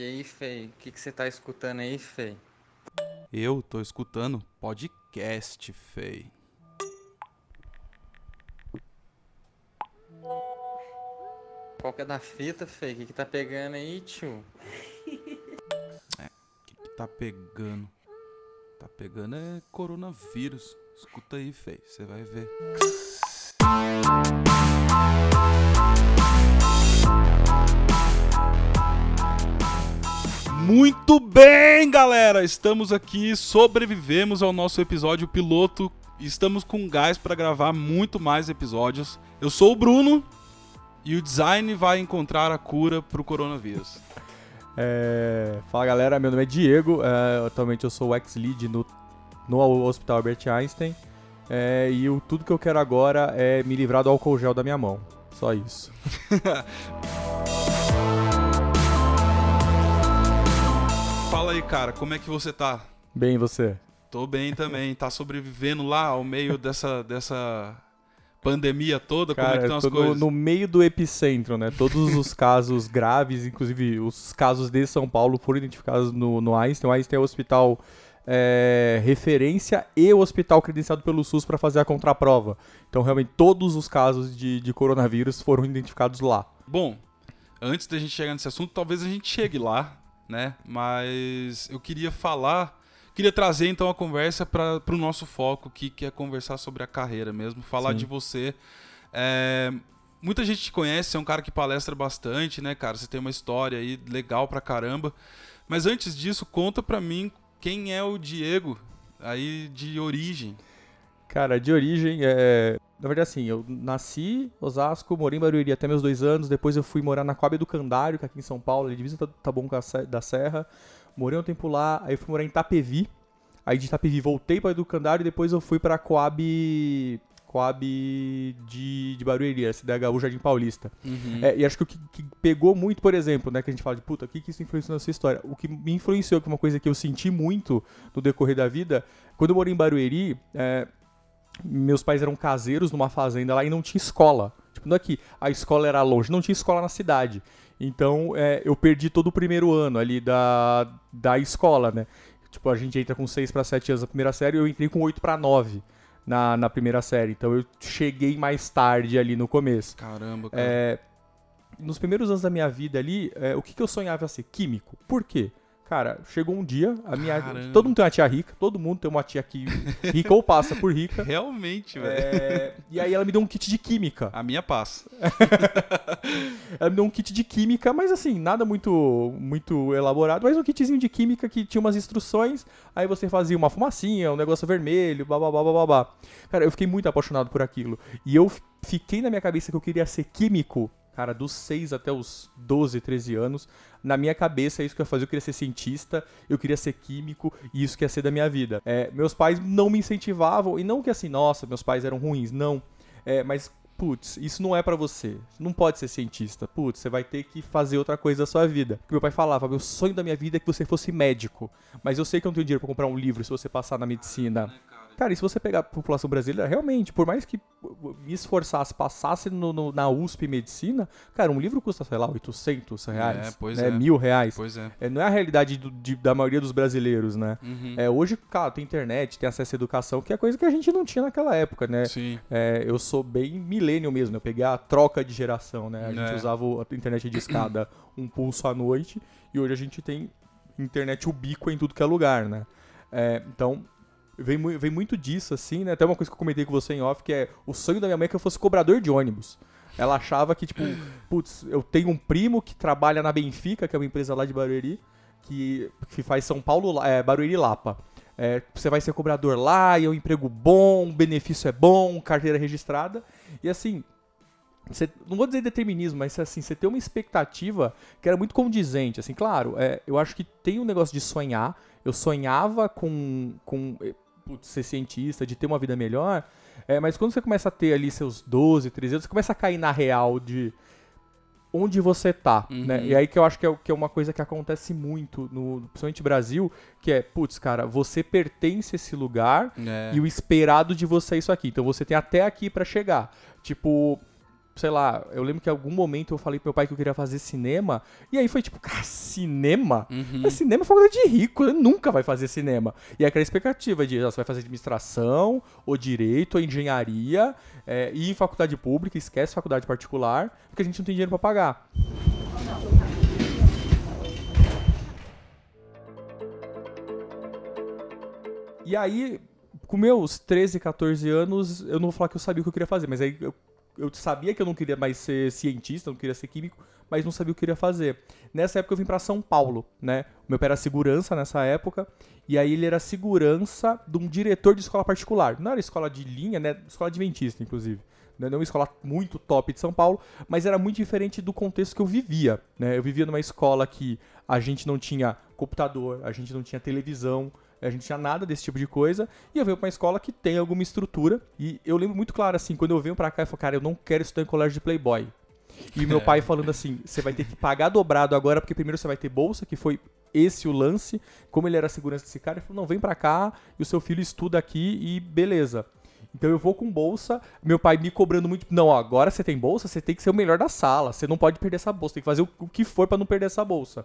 E aí, Fei, o que, que você tá escutando aí, Fei? Eu tô escutando podcast, Fei. Qual que é da fita, Fei? O que, que tá pegando aí, tio? O que, que tá pegando? Tá pegando é coronavírus. Escuta aí, Fei, você vai ver. Muito bem, galera! Estamos aqui, sobrevivemos ao nosso episódio piloto. Estamos com gás para gravar muito mais episódios. Eu sou o Bruno e o design vai encontrar a cura pro coronavírus. É, Fala galera, meu nome é Diego, é, atualmente eu sou o ex-lead no, no Hospital Albert Einstein é, e o, tudo que eu quero agora é me livrar do álcool gel da minha mão. Só isso. aí, cara, como é que você tá? Bem, você? Tô bem também, tá sobrevivendo lá ao meio dessa, dessa pandemia toda? como é que Cara, estão as tô no, coisas? no meio do epicentro, né? Todos os casos graves, inclusive os casos de São Paulo, foram identificados no, no Einstein. O Einstein é o hospital é, referência e o hospital credenciado pelo SUS para fazer a contraprova. Então, realmente, todos os casos de, de coronavírus foram identificados lá. Bom, antes da gente chegar nesse assunto, talvez a gente chegue lá, né? Mas eu queria falar, queria trazer então a conversa para o nosso foco, que, que é conversar sobre a carreira mesmo, falar Sim. de você. É, muita gente te conhece, é um cara que palestra bastante, né, cara? Você tem uma história aí legal pra caramba. Mas antes disso, conta pra mim quem é o Diego aí de origem. Cara, de origem, é... na verdade assim, eu nasci em Osasco, morei em Barueri até meus dois anos, depois eu fui morar na Coab do Candário, que é aqui em São Paulo, ali divisa Taboão com a Se- da Serra, morei um tempo lá, aí eu fui morar em Itapevi, aí de Itapevi voltei para do Candário e depois eu fui pra Coab, Coab de, de Barueri, a CDHU Jardim Paulista. É, e acho que o que, que pegou muito, por exemplo, né, que a gente fala de puta, o que, que isso influenciou na sua história? O que me influenciou, que é uma coisa que eu senti muito no decorrer da vida, quando eu morei em Barueri, é, meus pais eram caseiros numa fazenda lá e não tinha escola. Tipo, não é que a escola era longe, não tinha escola na cidade. Então, é, eu perdi todo o primeiro ano ali da, da escola, né? Tipo, a gente entra com 6 para 7 anos na primeira série e eu entrei com 8 para 9 na, na primeira série. Então, eu cheguei mais tarde ali no começo. Caramba, cara. É, nos primeiros anos da minha vida ali, é, o que, que eu sonhava ser? Químico. Por quê? Cara, chegou um dia, a minha. Caramba. Todo mundo tem uma tia rica, todo mundo tem uma tia que rica ou passa por rica. Realmente, velho. É, e aí ela me deu um kit de química. A minha passa. Ela me deu um kit de química, mas assim, nada muito muito elaborado, mas um kitzinho de química que tinha umas instruções, aí você fazia uma fumacinha, um negócio vermelho, babá, babá, babá. Cara, eu fiquei muito apaixonado por aquilo. E eu fiquei na minha cabeça que eu queria ser químico, cara, dos 6 até os 12, 13 anos. Na minha cabeça é isso que eu ia fazer, eu queria ser cientista, eu queria ser químico, e isso que ia ser da minha vida. É, meus pais não me incentivavam, e não que assim, nossa, meus pais eram ruins, não. É, mas putz, isso não é pra você. Não pode ser cientista. Putz, você vai ter que fazer outra coisa da sua vida. Porque meu pai falava, meu sonho da minha vida é que você fosse médico. Mas eu sei que eu não tenho dinheiro pra comprar um livro se você passar na medicina. Cara, e se você pegar a população brasileira, realmente, por mais que me esforçasse, passasse no- no- na USP Medicina, cara, um livro custa, sei lá, 800 reais, É, pois né, é. mil reais. Pois é. É, não é a realidade do- de- da maioria dos brasileiros, né? Uhum. É, hoje, cara, tem internet, tem acesso à educação, que é coisa que a gente não tinha naquela época, né? Sim. É, eu sou bem millennial mesmo, né? eu peguei a troca de geração, né? A gente É. usava a internet de escada um pulso à noite e hoje a gente tem internet ubíqua em tudo que é lugar, né? É, então, vem, vem muito disso, assim, né? Até uma coisa que eu comentei com você em off, que é o sonho da minha mãe é que eu fosse cobrador de ônibus. Ela achava que, tipo, putz, eu tenho um primo que trabalha na Benfica, que é uma empresa lá de Barueri, que, que faz São Paulo, é, Barueri Lapa. É, você vai ser cobrador lá, e é um emprego bom, o benefício é bom, carteira registrada. E assim, você- não vou dizer determinismo, mas assim, você tem uma expectativa que era muito condizente. Assim, claro, é, eu acho que tem um negócio de sonhar. Eu sonhava com, com putz, ser cientista, de ter uma vida melhor. é, mas quando você começa a ter ali seus 12, 13 anos, você começa a cair na real de onde você tá, Uhum. né? E aí que eu acho que é, que é uma coisa que acontece muito, no, principalmente no Brasil, que é, putz, cara, você pertence a esse lugar É. e o esperado de você é isso aqui. Então você tem até aqui pra chegar. Tipo, sei lá, eu lembro que em algum momento eu falei pro meu pai que eu queria fazer cinema, e aí foi tipo, cara, cinema? Uhum. Cinema é faculdade de rico, ele nunca vai fazer cinema. E aquela expectativa de, ah, você vai fazer administração, ou direito, ou engenharia, é, e em faculdade pública, esquece faculdade particular, porque a gente não tem dinheiro pra pagar. E aí, com meus 13, 14 anos, eu não vou falar que eu sabia o que eu queria fazer, mas aí eu, eu sabia que eu não queria mais ser cientista, não queria ser químico, mas não sabia o que eu queria fazer. Nessa época eu vim para São Paulo, né? O meu pai era segurança nessa época, e aí ele era segurança de um diretor de escola particular. Não era escola de linha, né? Escola adventista, inclusive. Não era uma escola muito top de São Paulo, mas era muito diferente do contexto que eu vivia, né? Eu vivia numa escola que a gente não tinha computador, a gente não tinha televisão, a gente tinha nada desse tipo de coisa, e eu venho pra uma escola que tem alguma estrutura, e eu lembro muito claro, assim, quando eu venho pra cá, eu falo, cara, eu não quero estudar em colégio de playboy. E meu pai falando assim, você vai ter que pagar dobrado agora, porque primeiro você vai ter bolsa, que foi esse o lance. Como ele era segurança desse cara, ele falou, não, vem pra cá, e o seu filho estuda aqui, e beleza. Então eu vou com bolsa, meu pai me cobrando muito. Não, ó, agora você tem bolsa, você tem que ser o melhor da sala. Você não pode perder essa bolsa, tem que fazer o, o que for para não perder essa bolsa.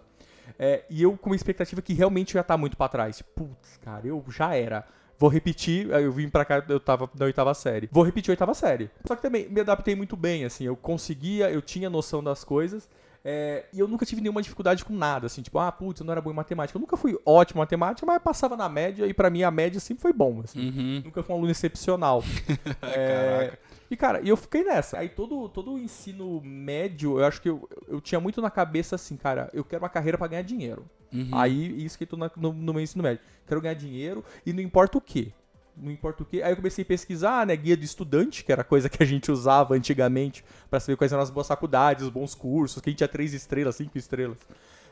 É, e eu com uma expectativa que realmente ia estar muito para trás. Putz, cara, eu já era. Vou repetir, eu vim pra cá, eu tava na oitava série. Vou repetir a oitava série. Só que também me adaptei muito bem, assim, eu conseguia, eu tinha noção das coisas. É, e eu nunca tive nenhuma dificuldade com nada, assim, tipo, ah, putz, eu não era bom em matemática. Eu nunca fui ótimo em matemática, mas passava na média, e pra mim a média sempre foi bom, assim. Uhum. Nunca fui um aluno excepcional. É, e, cara, eu fiquei nessa. Aí todo, todo o ensino médio, eu acho que eu, eu tinha muito na cabeça assim, cara, eu quero uma carreira pra ganhar dinheiro. Uhum. Aí, isso que eu tô na- no, no meu ensino médio. Quero ganhar dinheiro e não importa o quê. Não importa o quê. Aí eu comecei a pesquisar, né, guia do estudante, que era coisa que a gente usava antigamente pra saber quais eram as boas faculdades, os bons cursos, quem tinha três estrelas, cinco estrelas.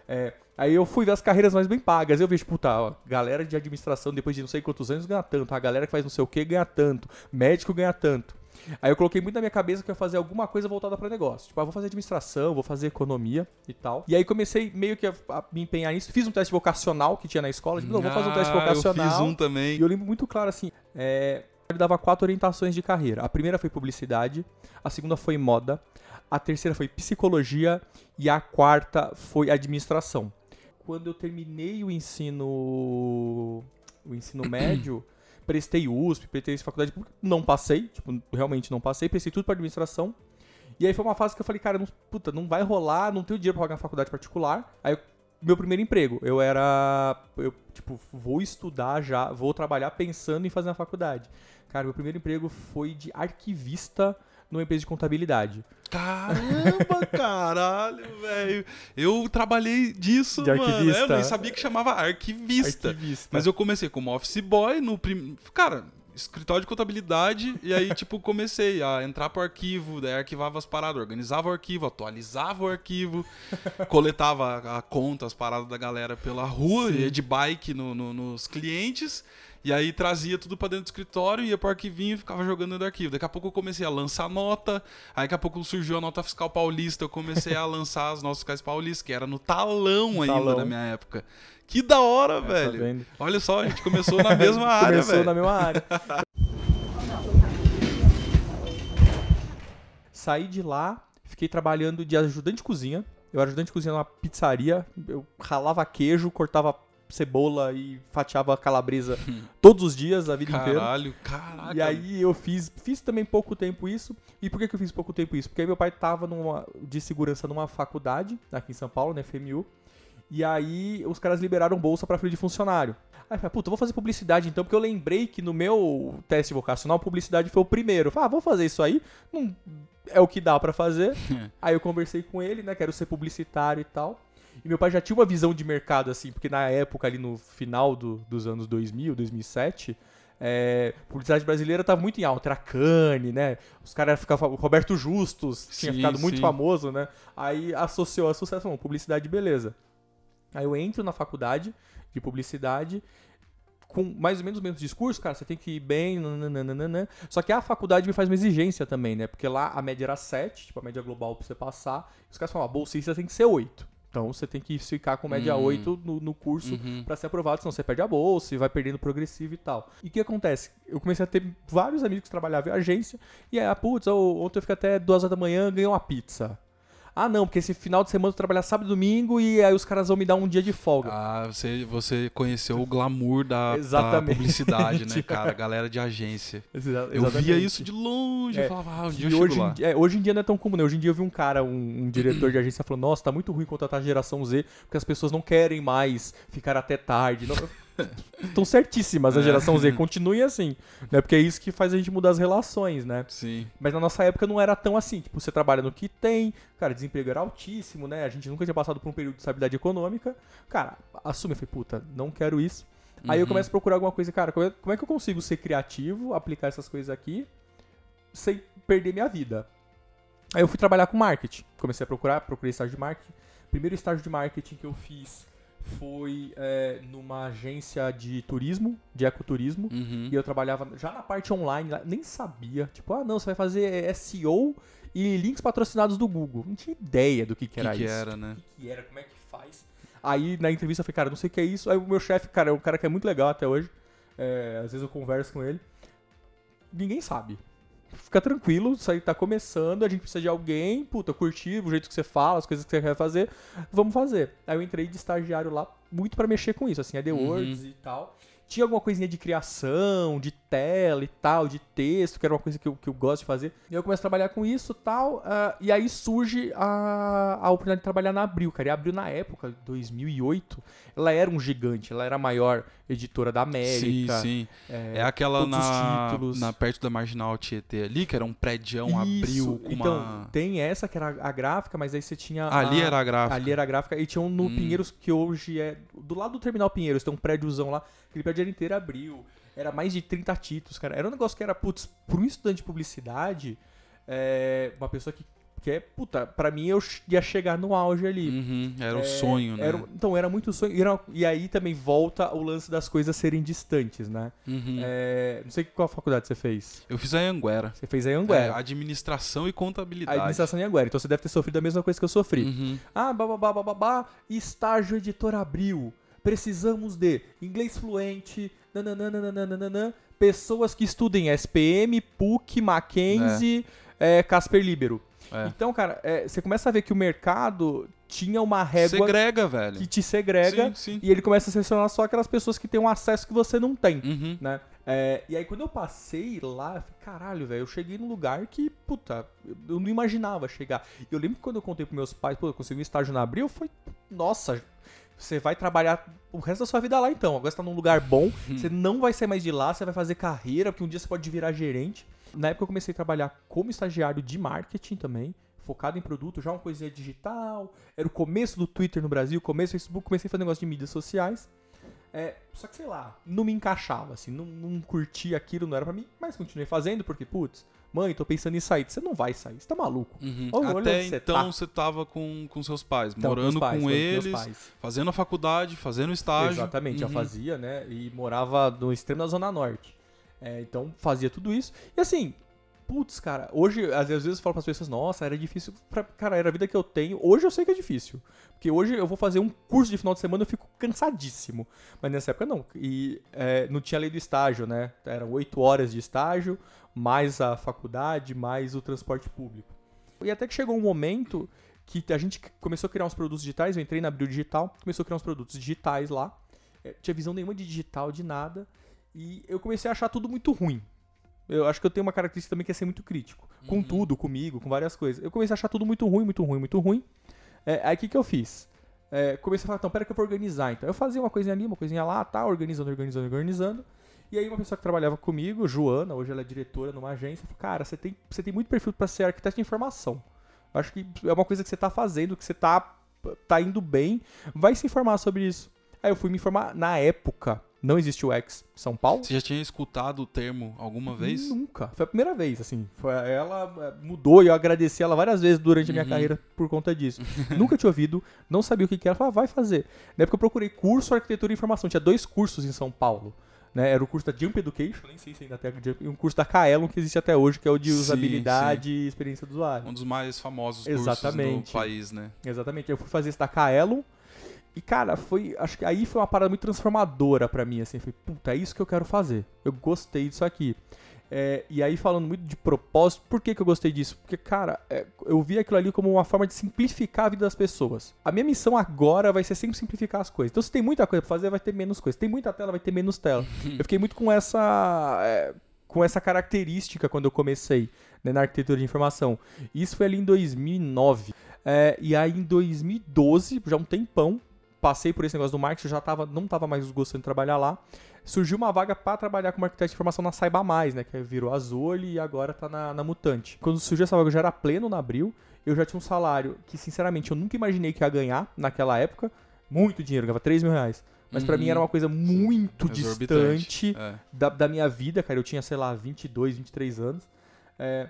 É, aí eu fui ver as carreiras mais bem pagas. Eu vejo, puta, ó, galera de administração, depois de não sei quantos anos, ganha tanto. A galera que faz não sei o que ganha tanto. Médico ganha tanto. Aí eu coloquei muito na minha cabeça que eu ia fazer alguma coisa voltada para negócio. Tipo, ah, vou fazer administração, vou fazer economia e tal. E aí comecei meio que a, a me empenhar nisso. Fiz um teste vocacional que tinha na escola. Tipo, não, vou fazer um teste Ah, vocacional. Eu fiz um também. E eu lembro muito claro assim, é, ele dava quatro orientações de carreira. A primeira foi publicidade, a segunda foi moda, a terceira foi psicologia e a quarta foi administração. Quando eu terminei o ensino o ensino médio, prestei USP, prestei faculdade pública, não passei, tipo, realmente não passei, prestei tudo para administração. E aí foi uma fase que eu falei, cara, não, puta, não vai rolar, não tenho dinheiro pra pagar uma faculdade particular. Aí eu meu primeiro emprego. Eu era. Eu, tipo, vou estudar já, vou trabalhar pensando em fazer uma faculdade. Cara, meu primeiro emprego foi de arquivista numa empresa de contabilidade. Caramba, caralho, velho. Eu trabalhei disso, De mano. arquivista. Eu nem sabia que chamava arquivista. Arquivista. Mas eu comecei como office boy no prim... Cara, escritório de contabilidade. E aí, tipo, comecei a entrar pro arquivo, daí arquivava as paradas, organizava o arquivo, atualizava o arquivo, coletava a, a conta, as paradas da galera pela rua, Sim. ia de bike no- no- nos clientes. E aí trazia tudo pra dentro do escritório, ia pro arquivinho e ficava jogando dentro do arquivo. Daqui a pouco eu comecei a lançar nota. Aí daqui a pouco surgiu a nota fiscal paulista. Eu comecei a lançar as notas fiscais paulistas, que era no talão ainda talão. na minha época. Que da hora, É, tá velho. vendo? Olha só, a gente começou na mesma área, Começou velho. na mesma área. Saí de lá, fiquei trabalhando de ajudante de cozinha. Eu era ajudante de cozinha numa pizzaria. Eu ralava queijo, cortava cebola e fatiava calabresa todos os dias, a vida inteira. Caralho, caraca. E aí eu fiz, fiz também pouco tempo isso. E por que, que eu fiz pouco tempo isso? Porque aí meu pai tava numa, de segurança numa faculdade, aqui em São Paulo, na FMU. E aí os caras liberaram bolsa pra filho de funcionário. Aí eu falei, puta, vou fazer publicidade então, porque eu lembrei que no meu teste vocacional, publicidade foi o primeiro. Eu falei, ah, vou fazer isso aí. Não é o que dá pra fazer. aí eu conversei com ele, né, quero ser publicitário e tal. E meu pai já tinha uma visão de mercado, assim, porque na época, ali no final do- dos anos 2000, 2007, é, publicidade brasileira tava muito em alta, era Cane, né? Os caras ficavam. o Roberto Justus tinha Sim, ficado muito sim. famoso, né? Aí associou a sucesso, publicidade, beleza. Aí eu entro na faculdade de publicidade com mais ou menos o mesmo discurso, cara, você tem que ir bem, nananana. Só que a faculdade me faz uma exigência também, né? Porque lá a média era 7, tipo, a média global pra você passar. Os caras falam, a bolsista tem que ser 8. Então você tem que ficar com média Hum. 8 no, no curso Uhum. pra ser aprovado, senão você perde a bolsa e vai perdendo progressivo e tal. E o que acontece? Eu comecei a ter vários amigos que trabalhavam em agência, e aí, ah, putz, ontem eu fiquei até duas horas da manhã ganhei uma pizza. Ah, não, porque esse final de semana eu trabalhar sábado e domingo e aí os caras vão me dar um dia de folga. Ah, você, você conheceu o glamour da, da publicidade, né, cara? Galera de agência. Exa- Eu via isso de longe, É, eu falava, ah, um dia eu hoje, lá. em dia, é, hoje em dia não é tão comum, né? Hoje em dia eu vi um cara, um, um diretor de agência, falou: Nossa, tá muito ruim contratar a geração Z, porque as pessoas não querem mais ficar até tarde. Estão certíssimas a É. geração Z, continuem assim, né? Porque é isso que faz a gente mudar as relações, né? Sim. Mas na nossa época não era tão assim. Tipo, você trabalha no que tem, cara, desemprego era altíssimo, né? A gente nunca tinha passado por um período de estabilidade econômica. Cara, assume, eu falei, puta, não quero isso. Aí eu Uhum. começo a procurar alguma coisa, cara, como é, como é que eu consigo ser criativo, aplicar essas coisas aqui, sem perder minha vida? Aí eu fui trabalhar com marketing. Comecei a procurar, procurei estágio de marketing. Primeiro estágio de marketing que eu fiz foi é, numa agência de turismo, de ecoturismo. Uhum. E eu trabalhava já na parte online, nem sabia. Tipo, ah, não, você vai fazer SEO e links patrocinados do Google. Não tinha ideia do que, que que, era que isso. né? O que, que era, como é que faz. Aí na entrevista eu falei, cara, não sei o que é isso. Aí o meu chefe, cara, é um cara que é muito legal até hoje. É, às vezes eu converso com ele. Ninguém sabe. Fica tranquilo, isso aí tá começando, a gente precisa de alguém, puta, eu curti o jeito que você fala, as coisas que você quer fazer, vamos fazer. Aí eu entrei de estagiário lá, muito pra mexer com isso, assim, AdWords Uhum. e tal. Tinha alguma coisinha de criação, de tela e tal, de texto, que era uma coisa que eu, que eu gosto de fazer. E eu começo a trabalhar com isso e tal. ah, e aí surge a, a oportunidade de trabalhar na Abril, cara. E a Abril, na época, 2008, ela era um gigante. Ela era a maior editora da América. Sim, sim. É, É aquela na, na perto da Marginal Tietê ali, que era um prédio abriu Isso. com Então, uma... tem essa que era a gráfica, mas aí você tinha. Ali a- era a gráfica. Ali era a gráfica. E tinha um no Hum. Pinheiros, que hoje é. Do lado do Terminal Pinheiros, tem um prédiozão lá. Aquele prédio era inteiro abriu. Era mais de 30 títulos, cara. Era um negócio que era, putz, pra um estudante de publicidade, é, uma pessoa que, que é, puta, pra mim eu ia chegar no auge ali. Uhum, era o É, sonho, né? era um- então, era muito sonho. E, era- e aí também volta o lance das coisas serem distantes, né? Uhum. É, não sei qual faculdade você fez. Eu fiz a Anguera. Você fez a É, Anguera. administração e a contabilidade. administração em Anguera. Então você deve ter sofrido a mesma coisa que eu sofri. Uhum. Ah, bababá, bababá, estágio editor abril. Precisamos de inglês fluente, nananana, pessoas que estudem SPM, PUC, Mackenzie, é, Casper Libero. É. Então, cara, é, você começa a ver que o mercado tinha uma régua Segrega, velho. que te segrega Sim, sim. e ele começa a selecionar só aquelas pessoas que têm um acesso que você não tem. Uhum. Né? É, e aí quando eu passei lá, eu falei, caralho, velho, eu cheguei num lugar que, puta, eu- não imaginava chegar. E eu lembro que quando eu contei pros meus pais, pô, eu consegui um estágio na Abril, foi, nossa, você vai trabalhar o resto da sua vida lá então. Agora você tá num lugar bom, você não vai sair mais de lá, você vai fazer carreira, porque um dia você pode virar gerente. Na época eu comecei a trabalhar como estagiário de marketing também, focado em produto, já uma coisinha digital. Era o começo do Twitter no Brasil, começo do Facebook, comecei a fazer negócio de mídias sociais. É, só que sei lá, não me encaixava, assim, não, não curtia aquilo, não era pra mim, mas continuei fazendo porque, putz, mãe, tô pensando em sair. Você não vai sair, você tá maluco. Uhum. Olha Até então tá. você tava com, com seus pais, Então, morando meus pais, com eles, fazendo a faculdade, fazendo estágio. Exatamente, já Uhum. fazia, né? E morava no extremo da Zona Norte. É, então fazia tudo isso. E assim, putz, cara, hoje, às vezes eu falo pras pessoas, nossa, era difícil. Pra, cara, era a vida que eu tenho. Hoje eu sei que é difícil. Porque hoje eu vou fazer um curso de final de semana eu fico cansadíssimo. Mas nessa época não. E é, não tinha lei do estágio, né? Eram oito horas de estágio, mais a faculdade, mais o transporte público. E até que chegou um momento que a gente começou a criar uns produtos digitais, eu entrei na Abril Digital, começou a criar uns produtos digitais lá. É, tinha visão nenhuma de digital, de nada. E eu comecei a achar tudo muito ruim. Eu acho que eu tenho uma característica também que é ser muito crítico. Com Uhum. tudo, comigo, com várias coisas. Eu comecei a achar tudo muito ruim, muito ruim, muito ruim. É, aí o que, que eu fiz? É, comecei a falar, então, pera que eu vou organizar. Então eu fazia uma coisinha ali, uma coisinha lá, tá, organizando, organizando, organizando. E aí uma pessoa que trabalhava comigo, Joana, hoje ela é diretora numa agência, falou, cara, você tem, você tem muito perfil para ser arquiteto de informação. Eu acho que é uma coisa que você tá fazendo, que você tá, tá indo bem. Vai se informar sobre isso. Aí eu fui me informar, na época, não existe o X São Paulo. Você já tinha escutado o termo alguma vez? Nunca. Foi a primeira vez, assim. Foi, ela eh, mudou e eu agradeci ela várias vezes durante a minha Uhum. carreira por conta disso. Nunca tinha ouvido, não sabia o que, que era. Falei, ah, vai fazer. Na época eu procurei curso Arquitetura e Informação. Tinha dois cursos em São Paulo. né? Era o curso da Jump Education, nem sei se ainda tem a Jump, e um curso da Kaelon que existe até hoje, que é o de Sim, usabilidade e experiência do usuário. Um dos mais famosos Exatamente. cursos do país, né? Exatamente. Eu fui fazer esse da Kaelon. E, cara, foi. Acho que aí foi uma parada muito transformadora pra mim, assim. Falei, puta, é isso que eu quero fazer. Eu gostei disso aqui. É, e aí, falando muito de propósito, por que, que eu gostei disso? Porque, cara, é, eu vi aquilo ali como uma forma de simplificar a vida das pessoas. A minha missão agora vai ser sempre simplificar as coisas. Então, se tem muita coisa pra fazer, vai ter menos coisa. Se tem muita tela, vai ter menos tela. eu fiquei muito com essa. é, com essa característica quando eu comecei né, na arquitetura de informação. Isso foi ali em 2009. É, e aí, em 2012, já um tempão, passei por esse negócio do marketing, eu já tava, não tava mais gostando de trabalhar lá. Surgiu uma vaga para trabalhar como arquiteto de informação na Saiba Mais, né? Que virou Azul e agora tá na, na Mutante. Quando surgiu essa vaga, eu já era pleno na Abril. Eu já tinha um salário que, sinceramente, eu nunca imaginei que ia ganhar naquela época. Muito dinheiro, ganhava 3 mil reais. Mas pra Uhum. mim era uma coisa muito distante É. da, da minha vida, cara. Eu tinha, sei lá, 22, 23 anos. É,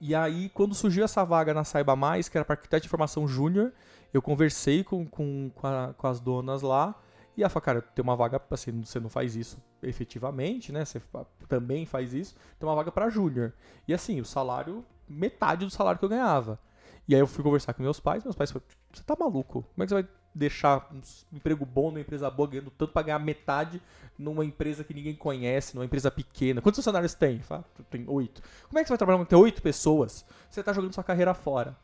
e aí, quando surgiu essa vaga na Saiba Mais, que era para arquiteto de informação júnior, eu conversei com, com, com, a- com as donas lá. E ela falou, cara, tem uma vaga, assim, você não faz isso efetivamente, né? Você também faz isso. Tem uma vaga para júnior. E assim, o salário, metade do salário que eu ganhava. E aí eu fui conversar com meus pais, meus pais falaram, você tá maluco? Como é que você vai deixar um emprego bom numa empresa boa, ganhando tanto pra ganhar metade numa empresa que ninguém conhece, numa empresa pequena? Quantos funcionários tem? Fala, tem oito. Como é que você vai trabalhar com oito pessoas? Você tá jogando sua carreira fora.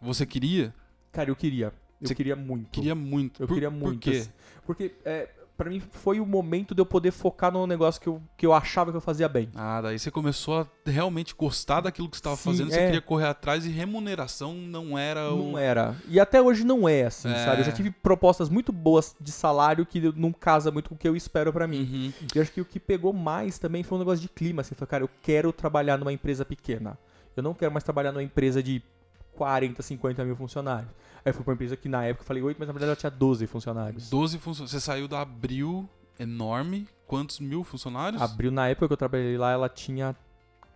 Você queria? Cara, eu queria. Eu Você queria muito. Queria muito. Eu Por- queria muito. Por quê? assim. Porque, é, pra mim, foi o momento de eu poder focar num negócio que eu, que eu achava que eu fazia bem. Ah, daí você começou a realmente gostar daquilo que você estava fazendo, você é. queria correr atrás e remuneração não era o. Não era. E até hoje não é, assim, É. sabe? Eu já tive propostas muito boas de salário que não casa muito com o que eu espero pra mim. Uhum. E eu acho que o que pegou mais também foi um negócio de clima. Assim, foi, cara, eu quero trabalhar numa empresa pequena. Eu não quero mais trabalhar numa empresa de 40, 50 mil funcionários. Aí eu fui pra uma empresa que na época eu falei 8, mas na verdade ela tinha 12 funcionários. 12 funcionários. Você saiu da Abril enorme. Quantos mil funcionários? Abriu na época que eu trabalhei lá, ela tinha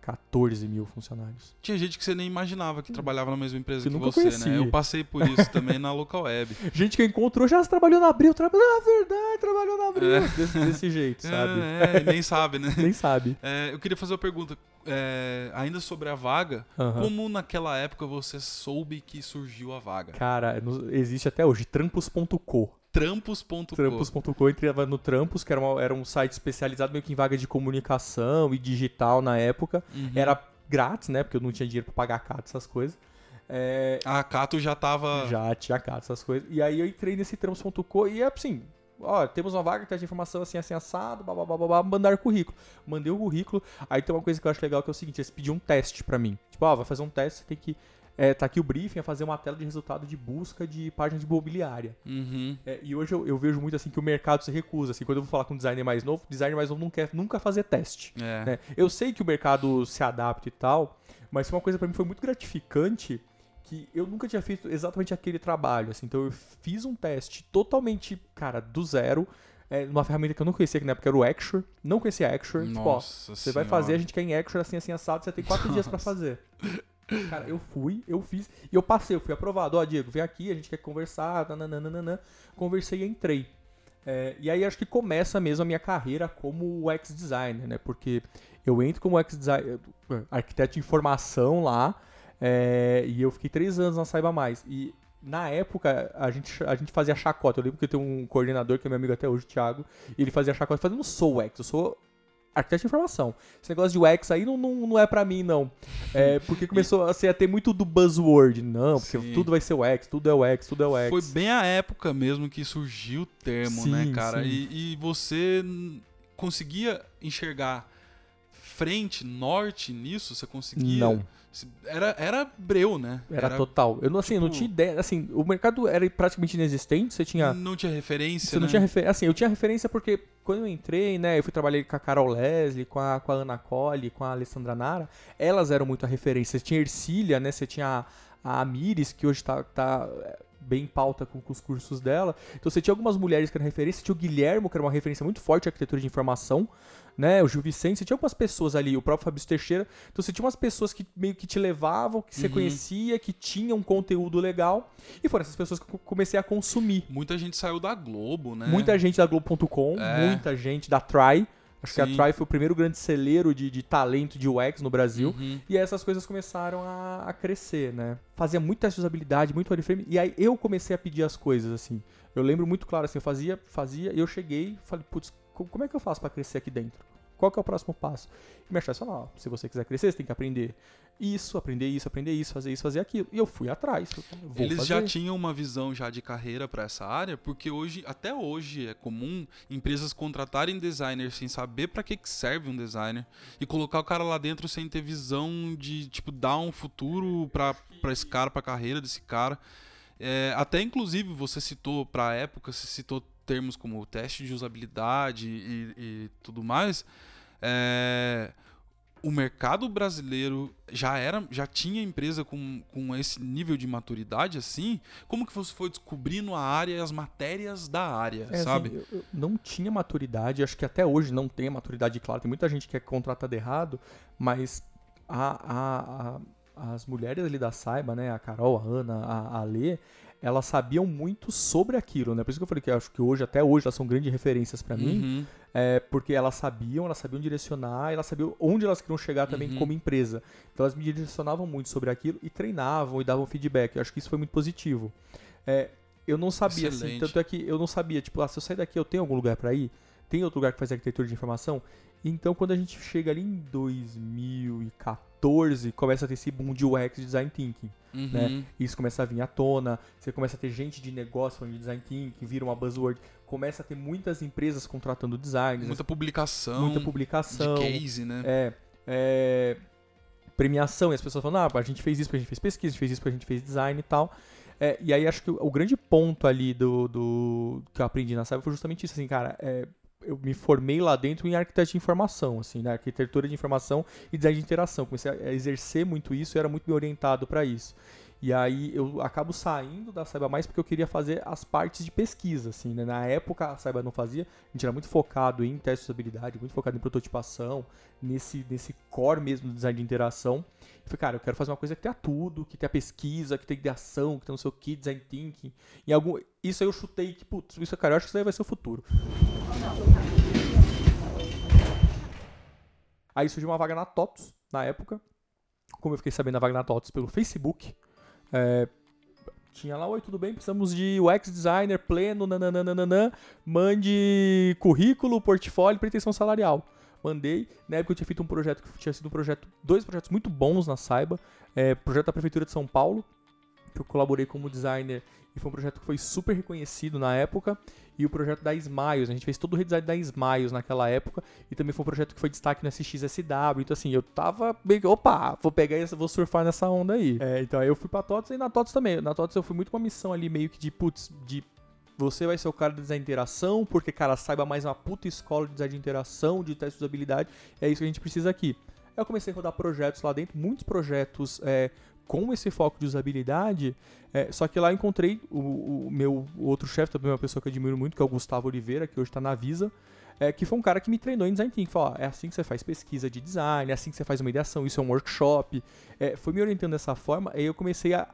14 mil funcionários. Tinha gente que você nem imaginava que trabalhava na mesma empresa Que você, conhecia. né? Eu passei por isso também na local web. Gente que encontrou já trabalhou na Abril, trabalhou na verdade, trabalhou na Abril. Desse, desse jeito, sabe? É, é, nem sabe, né? Nem sabe. É, eu queria fazer uma pergunta. é, ainda sobre a vaga, como naquela época você soube que surgiu a vaga? Cara, existe até hoje, trampos.co. Trampos.com. Trampos.com, entrava no Trampos, que era, uma- era um site especializado meio que em vaga de comunicação e digital na época. Uhum. Era grátis, né? Porque eu não tinha dinheiro pra pagar CAT, essas coisas. É, A Cato já tava. já tinha CAT, essas coisas. E aí eu entrei nesse Trampos.com e é assim. Ó, temos uma vaga que tem de informação assim, assim, assado, babá, babá, mandar currículo. Mandei o currículo. Aí tem uma coisa que eu acho legal que é o seguinte: eles pediam um teste pra mim. Tipo, ó, vai fazer um teste, você tem que. É, tá aqui o briefing, é fazer uma tela de resultado de busca de página de imobiliária. Uhum. É, e hoje eu, eu vejo muito assim que o mercado se recusa. Assim, quando eu vou falar com um designer mais novo, o designer mais novo não quer nunca fazer teste. É. né? Eu sei que o mercado se adapta e tal, mas uma coisa pra mim foi muito gratificante que eu nunca tinha feito exatamente aquele trabalho. Assim, então eu fiz um teste totalmente, cara, do zero. É, numa ferramenta que eu não conhecia, que na época era o Axure. Não conhecia Axure. Tipo, ó, Nossa você vai fazer, a gente quer em Axure assim, assim, assado, você tem quatro dias pra fazer. Cara, eu fui, eu fiz, e eu passei, eu fui aprovado. Ó, Diego, vem aqui, a gente quer conversar, nananana. Conversei e entrei. É, e aí acho que começa mesmo a minha carreira como UX designer, né? Porque eu entro como UX designer, arquiteto de informação lá, é, e eu fiquei três anos na Saiba Mais. E na época a gente, a gente fazia chacota. Eu lembro que tenho um coordenador que é meu amigo até hoje, o Thiago, e ele fazia chacota. Não sou UX, eu sou arquiteto de informação. Esse negócio de UX aí não, não, não é pra mim, não. É, porque começou a ser a ter muito do buzzword. Não, porque Sim. tudo vai ser UX, tudo é UX, tudo é UX. Foi bem a época mesmo que surgiu o termo, Sim, né, cara? E, e você conseguia enxergar frente, norte nisso? Você conseguia? Não. Era, era breu, né? Era, total. Eu não, assim, eu não tipo- tinha ideia. Assim, o mercado era praticamente inexistente. Você tinha. Não tinha referência, Você não né? tinha referência. Assim, eu tinha referência porque quando eu entrei, né, eu fui trabalhar com a Carol Leslie, com a, com a Ana Colli, com a Alessandra Nara. Elas eram muito a referência. Você tinha Ercília, né? Você tinha a, a Amires, que hoje tá, tá bem em pauta com, com os cursos dela. Então você tinha algumas mulheres que eram referência. Tinha o Guilhermo, que era uma referência muito forte em arquitetura de informação. Né, o Gil Vicente, você tinha algumas pessoas ali, o próprio Fabrício Teixeira. Então você tinha umas pessoas que meio que te levavam, que você Uhum. conhecia, que tinham um conteúdo legal. E foram essas pessoas que eu comecei a consumir. Muita gente saiu da Globo, né? Muita gente da Globo.com, É. muita gente da Try, Acho que a Sim. Try foi o primeiro grande celeiro de, de talento de UX no Brasil. Uhum. E aí essas coisas começaram a, a crescer, né? Fazia muito teste de usabilidade, muito wireframe. E aí eu comecei a pedir as coisas, assim. Eu lembro muito claro, assim, eu fazia, fazia, e eu cheguei e falei, putz, co- como é que eu faço pra crescer aqui dentro? Qual que é o próximo passo? E minha chefe falou, se você quiser crescer, você tem que aprender isso, aprender isso, aprender isso, fazer isso, fazer aquilo. E eu fui atrás. eu Eles fazer. já tinham uma visão já de carreira para essa área, porque hoje, até hoje, é comum empresas contratarem designers sem saber para que, que serve um designer e colocar o cara lá dentro sem ter visão de tipo dar um futuro para esse cara, para a carreira desse cara. É, até inclusive você citou para a época, você citou termos como teste de usabilidade e, e tudo mais. É, o mercado brasileiro já era, já tinha empresa com, com esse nível de maturidade assim? Como que você foi descobrindo a área e as matérias da área, É, assim, sabe? eu- eu não tinha maturidade, acho que até hoje não tem a maturidade, claro. Tem muita gente que é contratada errado, mas a- a- a- as mulheres ali da Saiba, né, a Carol, a Ana, a, a Lê, elas sabiam muito sobre aquilo, né? Por isso que eu falei que eu acho que hoje, até hoje, elas são grandes referências pra mim, Uhum. é, porque elas sabiam, elas sabiam direcionar, elas sabiam onde elas queriam chegar também Uhum. como empresa. Então elas me direcionavam muito sobre aquilo e treinavam e davam feedback. Eu acho que isso foi muito positivo. É, eu não sabia, assim, Excelente. tanto é que eu não sabia, tipo, ah, se eu sair daqui eu tenho algum lugar pra ir? Tem outro lugar que faz arquitetura de informação? Então quando a gente chega ali em 2014, começa a ter esse boom de UX de design thinking Uhum. né? Isso começa a vir à tona, você começa a ter gente de negócio falando de design thinking, vira uma buzzword, começa a ter muitas empresas contratando designers, Muita publicação, muita de publicação, case, né? é, é, premiação, e as pessoas falam, ah, a gente fez isso porque a gente fez pesquisa, a gente fez isso porque a gente fez design e tal. É, e aí acho que o, o grande ponto ali do, do que eu aprendi na Cyber foi justamente isso, assim, cara, é, eu me formei lá dentro em arquitetura de informação, assim, né, arquitetura de informação e design de interação. Comecei a exercer muito isso e era muito bem orientado para isso. E aí eu acabo saindo da Saiba Mais porque eu queria fazer as partes de pesquisa, assim, né? Na época a Saiba não fazia, a gente era muito focado em teste de usabilidade, muito focado em prototipação, nesse, nesse core mesmo do design de interação. Falei, cara, eu quero fazer uma coisa que tenha tudo, que tenha pesquisa, que tenha ideação, que tenha não sei o que, design thinking. E algum, isso aí eu chutei que, putz, isso, cara, eu acho que isso aí vai ser o futuro. Aí surgiu uma vaga na TOTS, na época. Como eu fiquei sabendo da vaga na TOTS pelo Facebook, é, tinha lá, oi, tudo bem? Precisamos de UX designer pleno, nananana, mande currículo, portfólio, pretensão salarial. Mandei, na época eu tinha feito um projeto que tinha sido um projeto, dois projetos muito bons na Saiba, é, projeto da Prefeitura de São Paulo, que eu colaborei como designer e foi um projeto que foi super reconhecido na época, e o projeto da Smiles, a gente fez todo o redesign da Smiles naquela época, e também foi um projeto que foi destaque no SXSW, então assim, eu tava bem, opa, vou pegar essa, vou surfar nessa onda aí. É, então aí eu fui pra TOTS e na TOTS também, na TOTS eu fui muito com uma missão ali meio que de, putz, de você vai ser o cara do design de interação, porque, cara, saiba mais uma puta escola de design de interação, de teste de usabilidade, é isso que a gente precisa aqui. Eu comecei a rodar projetos lá dentro, muitos projetos é, com esse foco de usabilidade, é, só que lá encontrei o, o meu outro chefe, também uma pessoa que eu admiro muito, que é o Gustavo Oliveira, que hoje está na Visa, é, que foi um cara que me treinou em design thinking. Falou, ó, é assim que você faz pesquisa de design, é assim que você faz uma ideação, isso é um workshop. É, foi me orientando dessa forma, aí eu comecei a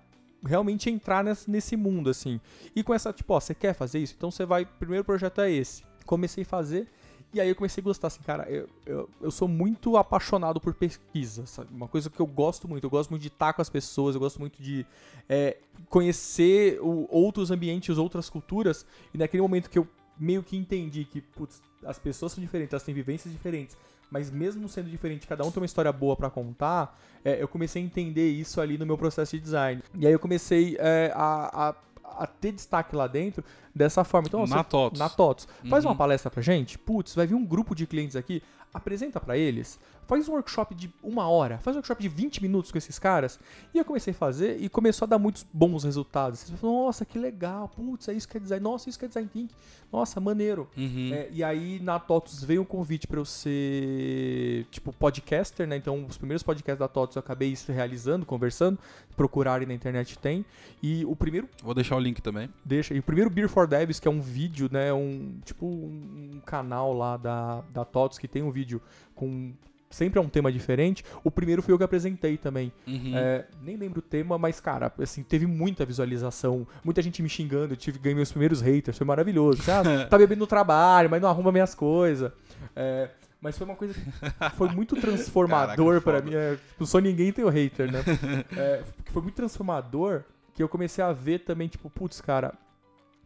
realmente entrar nesse, mundo, assim. E com essa, tipo, ó, você quer fazer isso? Então você vai, primeiro projeto é esse. Comecei a fazer, e aí eu comecei a gostar, assim, cara, eu, eu, eu sou muito apaixonado por pesquisa, sabe? Uma coisa que eu gosto muito, eu gosto muito de estar com as pessoas, eu gosto muito de é, conhecer o, outros ambientes, outras culturas, e naquele momento que eu meio que entendi que, putz, as pessoas são diferentes, elas têm vivências diferentes, mas mesmo sendo diferente, cada um tem uma história boa pra contar, é, eu comecei a entender isso ali no meu processo de design. E aí eu comecei é, a, a, a ter destaque lá dentro dessa forma. Então, Na você- TOTS. Na TOTS. Faz Uhum. uma palestra pra gente, putz, vai vir um grupo de clientes aqui, apresenta pra eles, faz um workshop de uma hora, faz um workshop de 20 minutos com esses caras. E eu comecei a fazer e começou a dar muitos bons resultados. Você falou, nossa, que legal, putz, é isso que é design, nossa, isso que é design thinking, nossa, maneiro. Uhum. É, e aí na TOTUS veio um convite pra eu ser, tipo, podcaster, né? Então os primeiros podcasts da TOTUS eu acabei realizando, conversando, procurarem na internet tem. E o primeiro Vou deixar o link também. deixa. E o primeiro Beer for Devs, que é um vídeo, né? Um, tipo um, canal lá da, da TOTS que tem um vídeo com. Sempre é um tema diferente. O primeiro foi eu que apresentei também. Uhum. É, nem lembro o tema, mas, cara, assim, teve muita visualização, muita gente me xingando, eu tive ganhei meus primeiros haters, foi maravilhoso. Ah, tá bebendo no trabalho, mas não arruma minhas coisas. É, Mas foi uma coisa que foi muito transformador foda. mim. É, não sou ninguém, tem o hater, né? É, foi muito transformador que eu comecei a ver também, tipo, putz, cara,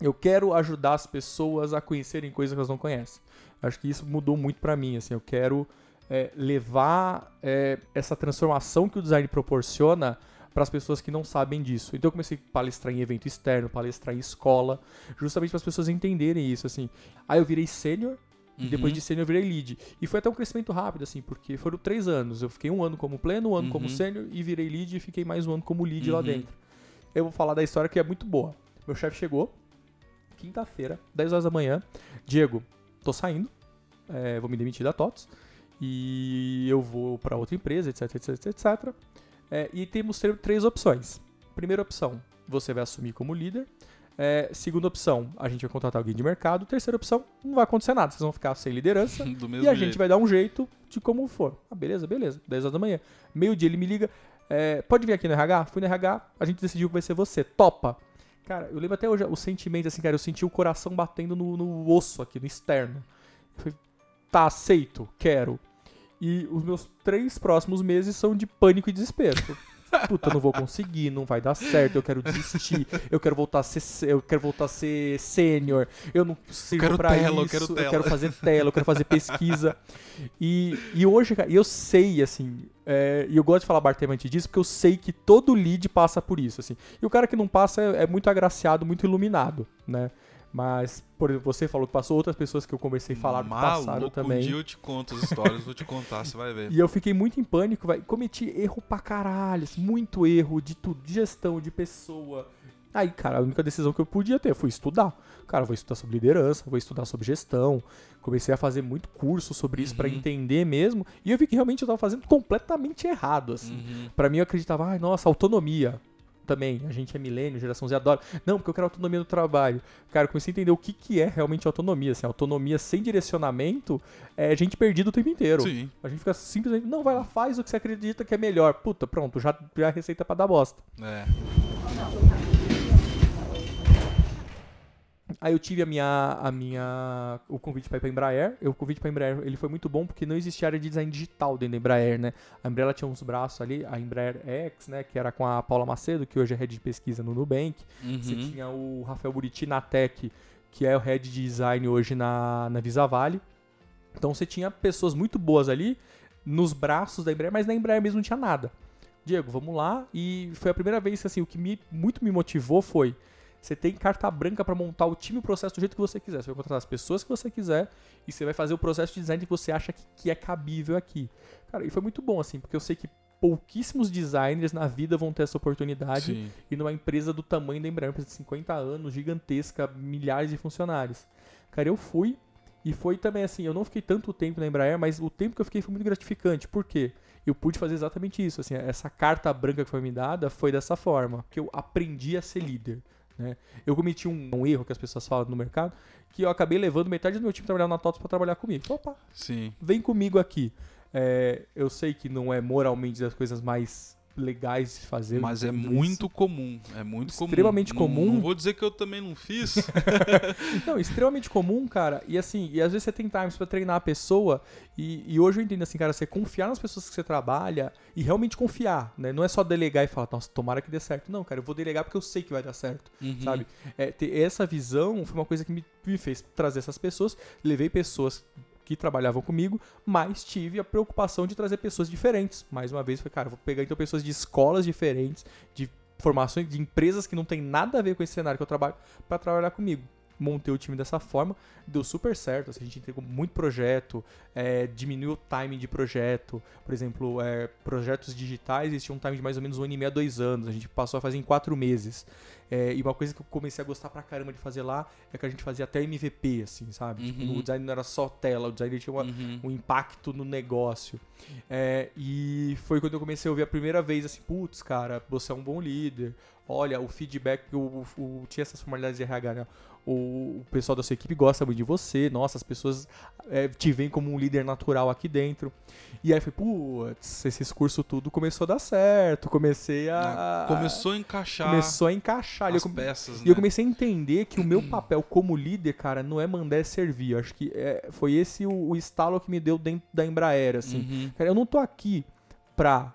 eu quero ajudar as pessoas a conhecerem coisas que elas não conhecem. Acho que isso mudou muito pra mim, assim, eu quero é, levar é, essa transformação que o design proporciona para as pessoas que não sabem disso. Então eu comecei a palestrar em evento externo, palestrar em escola, justamente para as pessoas entenderem isso, assim. Aí eu virei sênior, e depois Uhum. de sênior eu virei lead. E foi até um crescimento rápido, assim, porque foram três anos. Eu fiquei um ano como pleno, um ano como Uhum. sênior e virei lead e fiquei mais um ano como lead lá Uhum. dentro. Eu vou falar da história que é muito boa. Meu chefe chegou, quinta-feira, 10 horas da manhã. Diego, tô saindo, é, vou me demitir da TOTS e eu vou para outra empresa, etc, etc, etc. É, e temos três opções. Primeira opção, você vai assumir como líder. É, segunda opção, a gente vai contratar alguém de mercado. Terceira opção, não vai acontecer nada, vocês vão ficar sem liderança. E a jeito. gente vai dar um jeito de como for. Ah, beleza, beleza. 10 horas da manhã. Meio-dia ele me liga. é, pode vir aqui no RH? Fui no RH, a gente decidiu que vai ser você. Topa! Cara, eu lembro até hoje o sentimento, assim, cara, eu senti o coração batendo no, no osso aqui, no externo. Eu falei, tá, aceito, quero. E os meus três próximos meses são de pânico e desespero. Puta, eu não vou conseguir, não vai dar certo, eu quero desistir, eu quero voltar a ser, eu quero voltar a ser sênior, eu não sirvo quero pra tela, eu isso, quero tela. eu quero fazer tela, eu quero fazer pesquisa. E, e hoje, cara, eu sei, assim, é, e eu gosto de falar abertamente disso, porque eu sei que todo lead passa por isso, assim. E o cara que não passa é, é muito agraciado, muito iluminado, né? Mas, por exemplo, você falou que passou, outras pessoas que eu conversei falaram que passaram Maluco, também. Um dia eu te conto as histórias, vou te contar, você vai ver. E eu fiquei muito em pânico, vai. Cometi erro pra caralho, muito erro de tudo, de gestão, de pessoa. Aí, cara, a única decisão que eu podia ter foi estudar. Cara, vou estudar sobre liderança, vou estudar sobre gestão. Comecei a fazer muito curso sobre isso pra Uhum. entender mesmo. E eu vi que realmente eu tava fazendo completamente errado, assim. Uhum. Pra mim eu acreditava, ai, nossa, autonomia. Também, a gente é milênio, geração Z adora. Não, porque eu quero autonomia no trabalho. Cara, eu comecei a entender o que, que é realmente autonomia. Assim, autonomia sem direcionamento é gente perdida o tempo inteiro. Sim. A gente fica simplesmente, não, vai lá, faz o que você acredita que é melhor. Puta, pronto, já, já é receita pra dar bosta. É. Aí eu tive a minha, a minha, o convite para ir pra Embraer. Eu, o convite pra Embraer, ele foi muito bom porque não existia área de design digital dentro da Embraer, né? A Embraer tinha uns braços ali, a Embraer X, né, que era com a Paula Macedo, que hoje é head de pesquisa no Nubank. Você Uhum. tinha o Rafael Buriti na Tech, que é o head de design hoje na, na Visa Vale. Então você tinha pessoas muito boas ali nos braços da Embraer, mas na Embraer mesmo não tinha nada. Diego, vamos lá. E foi a primeira vez que assim, o que me, muito me motivou foi você tem carta branca para montar o time e o processo do jeito que você quiser. Você vai contratar as pessoas que você quiser e você vai fazer o processo de design que você acha que, que é cabível aqui. Cara, e foi muito bom, assim, porque eu sei que pouquíssimos designers na vida vão ter essa oportunidade Sim. e numa empresa do tamanho da Embraer, uma empresa de 50 anos, gigantesca, milhares de funcionários. Cara, eu fui e foi também assim, eu não fiquei tanto tempo na Embraer, mas o tempo que eu fiquei foi muito gratificante. Por quê? Eu pude fazer exatamente isso, assim, essa carta branca que foi me dada foi dessa forma, que eu aprendi a ser líder. Né? Eu cometi um, um erro que as pessoas falam no mercado, que eu acabei levando metade do meu time trabalhando na TOTS para trabalhar comigo. Opa, Sim. vem comigo aqui. É, eu sei que não é moralmente das coisas mais legais de fazer. Mas é entendo muito comum. É muito comum. Extremamente Não- comum. Não, vou dizer que eu também não fiz. Não, extremamente comum, cara. E assim, e às vezes você tem times pra treinar a pessoa. E, e hoje eu entendo assim, cara, você confiar nas pessoas que você trabalha e realmente confiar, né? Não é só delegar e falar, nossa, tomara que dê certo. Não, cara, eu vou delegar porque eu sei que vai dar certo, Uhum. sabe? É, ter essa visão foi uma coisa que me, me fez trazer essas pessoas. Levei pessoas que trabalhavam comigo, mas tive a preocupação de trazer pessoas diferentes. Mais uma vez, foi, cara, vou pegar então pessoas de escolas diferentes, de formações, de empresas que não tem nada a ver com esse cenário que eu trabalho, pra trabalhar comigo. Montei o time dessa forma, deu super certo. assim, a gente entregou muito projeto, é, diminuiu o timing de projeto. Por exemplo, é, projetos digitais eles tinham um time de mais ou menos um ano e meio a dois anos. A gente passou a fazer em quatro meses. É, e uma coisa que eu comecei a gostar pra caramba de fazer lá é que a gente fazia até MVP, assim, sabe? Tipo, Uhum. o design não era só tela, o design tinha uma, Uhum. um impacto no negócio. É, e foi quando eu comecei a ouvir a primeira vez assim, putz, cara, você é um bom líder. olha, o feedback, o, o- tinha essas formalidades de RH, né? O, o pessoal da sua equipe gosta muito de você, nossa, as pessoas é, te veem como um líder natural aqui dentro. E aí foi, putz, esse curso tudo começou a dar certo, comecei a... Começou a encaixar começou a encaixar. E as come- peças, e né? eu comecei a entender que o meu papel como líder, cara, não é mandar é servir. Eu acho que é, foi esse o, o estalo que me deu dentro da Embraer, assim. Uhum. Cara, eu não tô aqui pra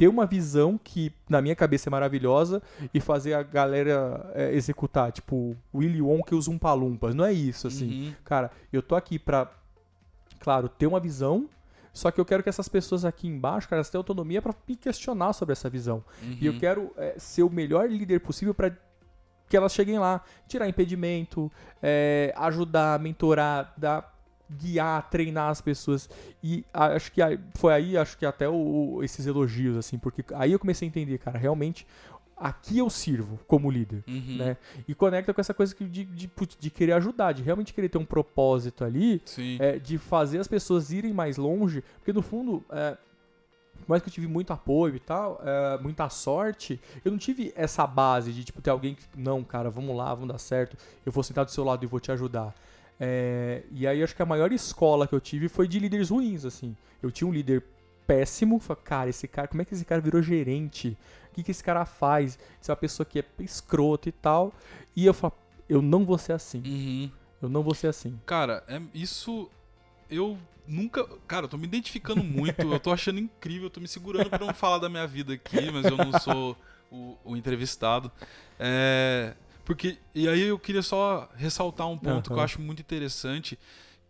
ter uma visão que na minha cabeça é maravilhosa e fazer a galera é, executar, tipo, Willy Wonka e os Umpalumpas. Não é isso, assim. Uhum. Cara, eu tô aqui pra, claro, ter uma visão, só que eu quero que essas pessoas aqui embaixo, cara, elas tenham autonomia pra me questionar sobre essa visão. E eu Uhum. quero é, ser o melhor líder possível para que elas cheguem lá, tirar impedimento, é, ajudar, mentorar, dar, guiar, treinar as pessoas. E acho que foi aí, acho que até o- esses elogios, assim, porque aí eu comecei a entender, cara, realmente aqui eu sirvo como líder. Uhum. Né? E conecta com essa coisa que de, de, de querer ajudar, de realmente querer ter um propósito ali, é, de fazer as pessoas irem mais longe, porque no fundo, é, por mais que eu tive muito apoio e tal, é, muita sorte, eu não tive essa base de tipo ter alguém que, não, cara, vamos lá, vamos dar certo, eu vou sentar do seu lado e vou te ajudar. É, e aí acho que a maior escola que eu tive foi de líderes ruins, assim. Eu tinha um líder péssimo, falei, cara, esse cara, como é que esse cara virou gerente? O que, que esse cara faz? Isso é uma pessoa que é escrota e tal. E eu falo, eu não vou ser assim. Uhum. Eu não vou ser assim. Cara, é, isso eu nunca. Cara, eu tô me identificando muito, eu tô achando incrível, eu tô me segurando pra não falar da minha vida aqui, mas eu não sou o, o entrevistado. É, porque. E aí eu queria só ressaltar um ponto que eu acho muito interessante.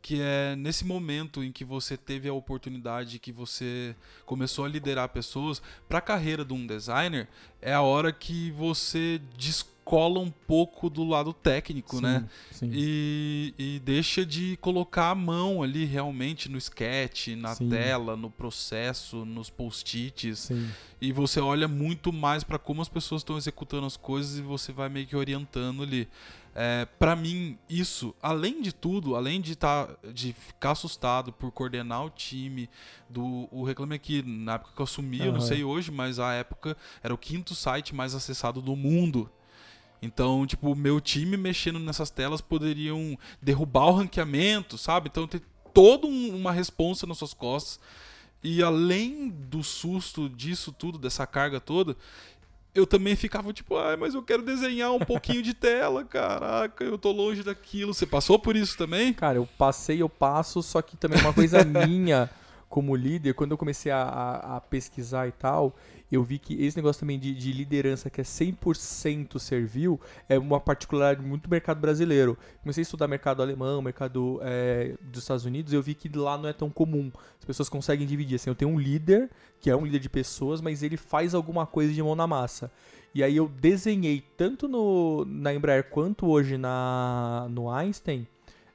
Que é nesse momento em que você teve a oportunidade, que você começou a liderar pessoas, para a carreira de um designer, é a hora que você descola um pouco do lado técnico, né? Sim. E, e deixa de colocar a mão ali realmente no sketch, na Sim. tela, no processo, nos post-its. Sim. E você olha muito mais para como as pessoas estão executando as coisas e você vai meio que orientando ali. É, para mim, isso, além de tudo, além de, tá, de ficar assustado por coordenar o time do o Reclame Aqui, na época que eu assumi, eu não sei hoje, mas a época era o quinto site mais acessado do mundo. Então, tipo, meu time mexendo nessas telas poderiam derrubar o ranqueamento, sabe? Então tem toda um- uma responsa nas suas costas. E além do susto disso tudo, dessa carga toda, eu também ficava tipo, ai, mas eu quero desenhar um pouquinho de tela, caraca, eu tô longe daquilo. Você passou por isso também? Cara, eu passei, eu passo, só que também uma coisa minha como líder, quando eu comecei a, a- a pesquisar e tal, eu vi que esse negócio também de, de liderança que é 100% servil é uma particularidade muito do mercado brasileiro. Comecei a estudar mercado alemão, mercado é, dos Estados Unidos, eu vi que lá não é tão comum. As pessoas conseguem dividir. Assim, eu tenho um líder, que é um líder de pessoas, mas ele faz alguma coisa de mão na massa. E aí eu desenhei tanto no, na Embraer quanto hoje na, no Einstein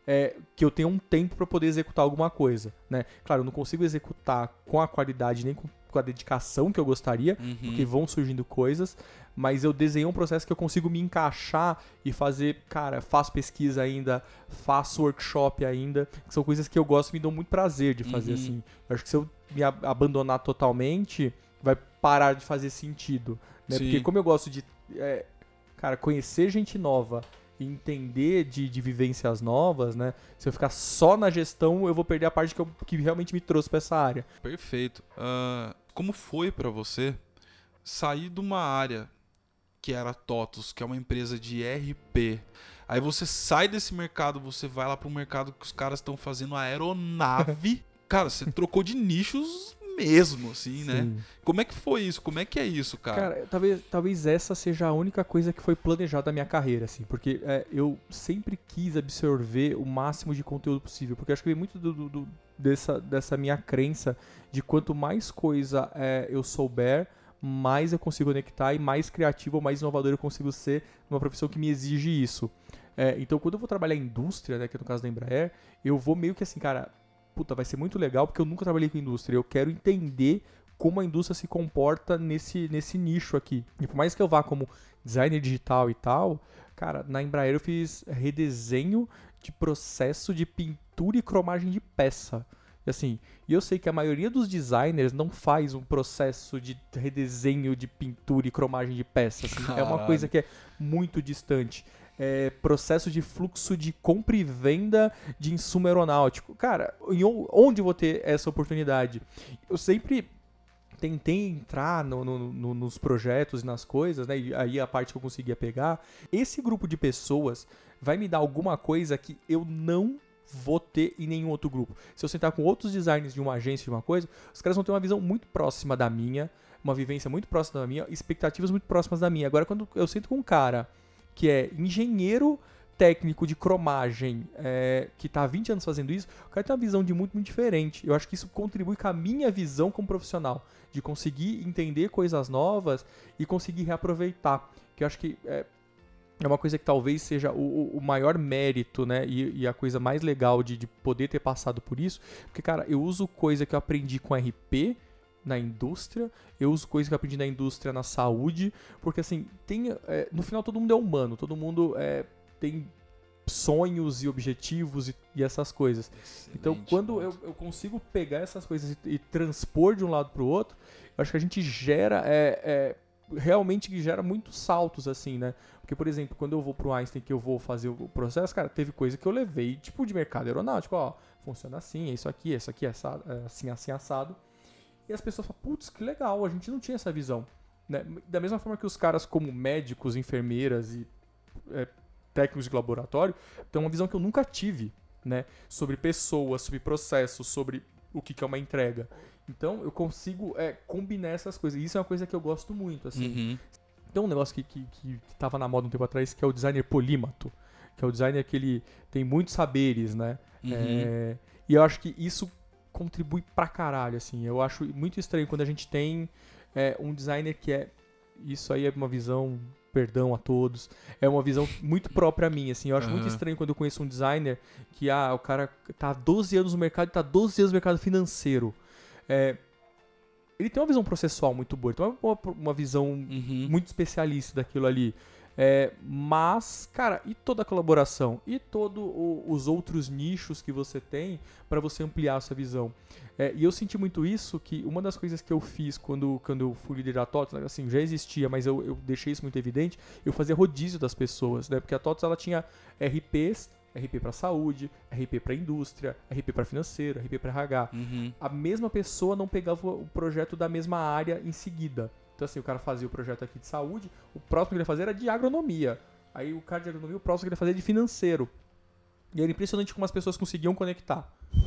é, que eu tenho um tempo para poder executar alguma coisa, né? Claro, eu não consigo executar com a qualidade nem com, com a dedicação que eu gostaria, Uhum. porque vão surgindo coisas, mas eu desenhei um processo que eu consigo me encaixar e fazer, cara, faço pesquisa ainda, faço workshop ainda, que são coisas que eu gosto e me dão muito prazer de fazer Uhum. assim. Eu acho que se eu me ab- abandonar totalmente, vai parar de fazer sentido, né? Porque como eu gosto de, é, cara, conhecer gente nova e entender de, de vivências novas, né? Se eu ficar só na gestão, eu vou perder a parte que, eu- que realmente me trouxe pra essa área. Perfeito. Ah, como foi pra você sair de uma área que era TOTUS, que é uma empresa de RP? Aí você sai desse mercado, você vai lá pro mercado que os caras estão fazendo aeronave. cara, você trocou de nichos mesmo, assim, né? Sim. Como é que foi isso? Como é que é isso, cara? Cara, talvez, talvez essa seja a única coisa que foi planejada na minha carreira, assim, porque é, eu sempre quis absorver o máximo de conteúdo possível, porque eu acho que vem muito do- do- dessa, dessa minha crença de quanto mais coisa é, eu souber, mais eu consigo conectar e mais criativo ou mais inovador eu consigo ser numa profissão que me exige isso. É, então, quando eu vou trabalhar em indústria, né, que é no caso da Embraer, eu vou meio que assim, cara, puta, vai ser muito legal porque eu nunca trabalhei com indústria. Eu quero entender como a indústria se comporta nesse, nesse nicho aqui. E por mais que eu vá como designer digital e tal, cara, na Embraer eu fiz redesenho de processo de pintura e cromagem de peça. E assim, e eu sei que a maioria dos designers não faz um processo de redesenho de pintura e cromagem de peças. Assim, é uma coisa que é muito distante. É processo de fluxo de compra e venda de insumo aeronáutico. Cara, onde eu vou ter essa oportunidade? Eu sempre tentei entrar no- no- no- nos projetos e nas coisas, né? E aí a parte que eu conseguia pegar. Esse grupo de pessoas vai me dar alguma coisa que eu não vou ter em nenhum outro grupo. Se eu sentar com outros designers de uma agência, de uma coisa, os caras vão ter uma visão muito próxima da minha, uma vivência muito próxima da minha, expectativas muito próximas da minha. Agora, quando eu sento com um cara que é engenheiro técnico de cromagem, é, que tá há 20 anos fazendo isso, o cara tem uma visão de muito, muito diferente. Eu acho que isso contribui com a minha visão como profissional, de conseguir entender coisas novas e conseguir reaproveitar. Que eu acho que é, é uma coisa que talvez seja o, o- maior mérito, né? E, e a coisa mais legal de, de poder ter passado por isso. Porque, cara, eu uso coisa que eu aprendi com RP na indústria, eu uso coisa que eu aprendi na indústria na saúde, porque assim, tem. é, no final todo mundo é humano, todo mundo é, tem sonhos e objetivos e, e essas coisas. Então, Excelente quando eu, eu consigo pegar essas coisas e, e transpor de um lado para o outro, eu acho que a gente gera, é, é, realmente gera muitos saltos, assim, né? Porque, por exemplo, quando eu vou pro Einstein que eu vou fazer o processo, cara, teve coisa que eu levei, tipo, de mercado aeronáutico, ó, funciona assim, é isso aqui, é isso aqui, é assado, é assim, assim, assado. E as pessoas falam, putz, que legal, a gente não tinha essa visão. Né? Da mesma forma que os caras, como médicos, enfermeiras e é, técnicos de laboratório, têm uma visão que eu nunca tive, né? Sobre pessoas, sobre processos, sobre o que, que é uma entrega. Então, eu consigo é, combinar essas coisas. E isso é uma coisa que eu gosto muito, assim. Uhum. Tem um negócio que, que, que tava na moda um tempo atrás, que é o designer polímato. Que é o designer que ele tem muitos saberes, né? Uhum. É, e eu acho que isso contribui pra caralho, assim. Eu acho muito estranho quando a gente tem é, um designer que é. Isso aí é uma visão, perdão a todos, é uma visão muito própria a mim, assim. Eu acho muito Aham. estranho quando eu conheço um designer que, ah, o cara tá há 12 anos no mercado e tá há 12 anos no mercado financeiro. É, ele tem uma visão processual muito boa, ele tem uma, uma visão Uhum. muito especialista daquilo ali. É, mas, cara, e toda a colaboração? E todos os outros nichos que você tem para você ampliar a sua visão? É, e eu senti muito isso, que uma das coisas que eu fiz quando, quando eu fui líder da TOTS, né, assim, já existia, mas eu, eu deixei isso muito evidente, eu fazia rodízio das pessoas, né? Porque a TOTS, ela tinha RPs, RP para saúde, RP para indústria, RP para financeiro, RP para RH Uhum. a mesma pessoa não pegava o projeto da mesma área em seguida. Então, assim, o cara fazia o projeto aqui de saúde, o próximo que ele ia fazer era de agronomia. Aí o cara de agronomia, o próximo que ele ia fazer é de financeiro. E era impressionante como as pessoas conseguiam conectar. A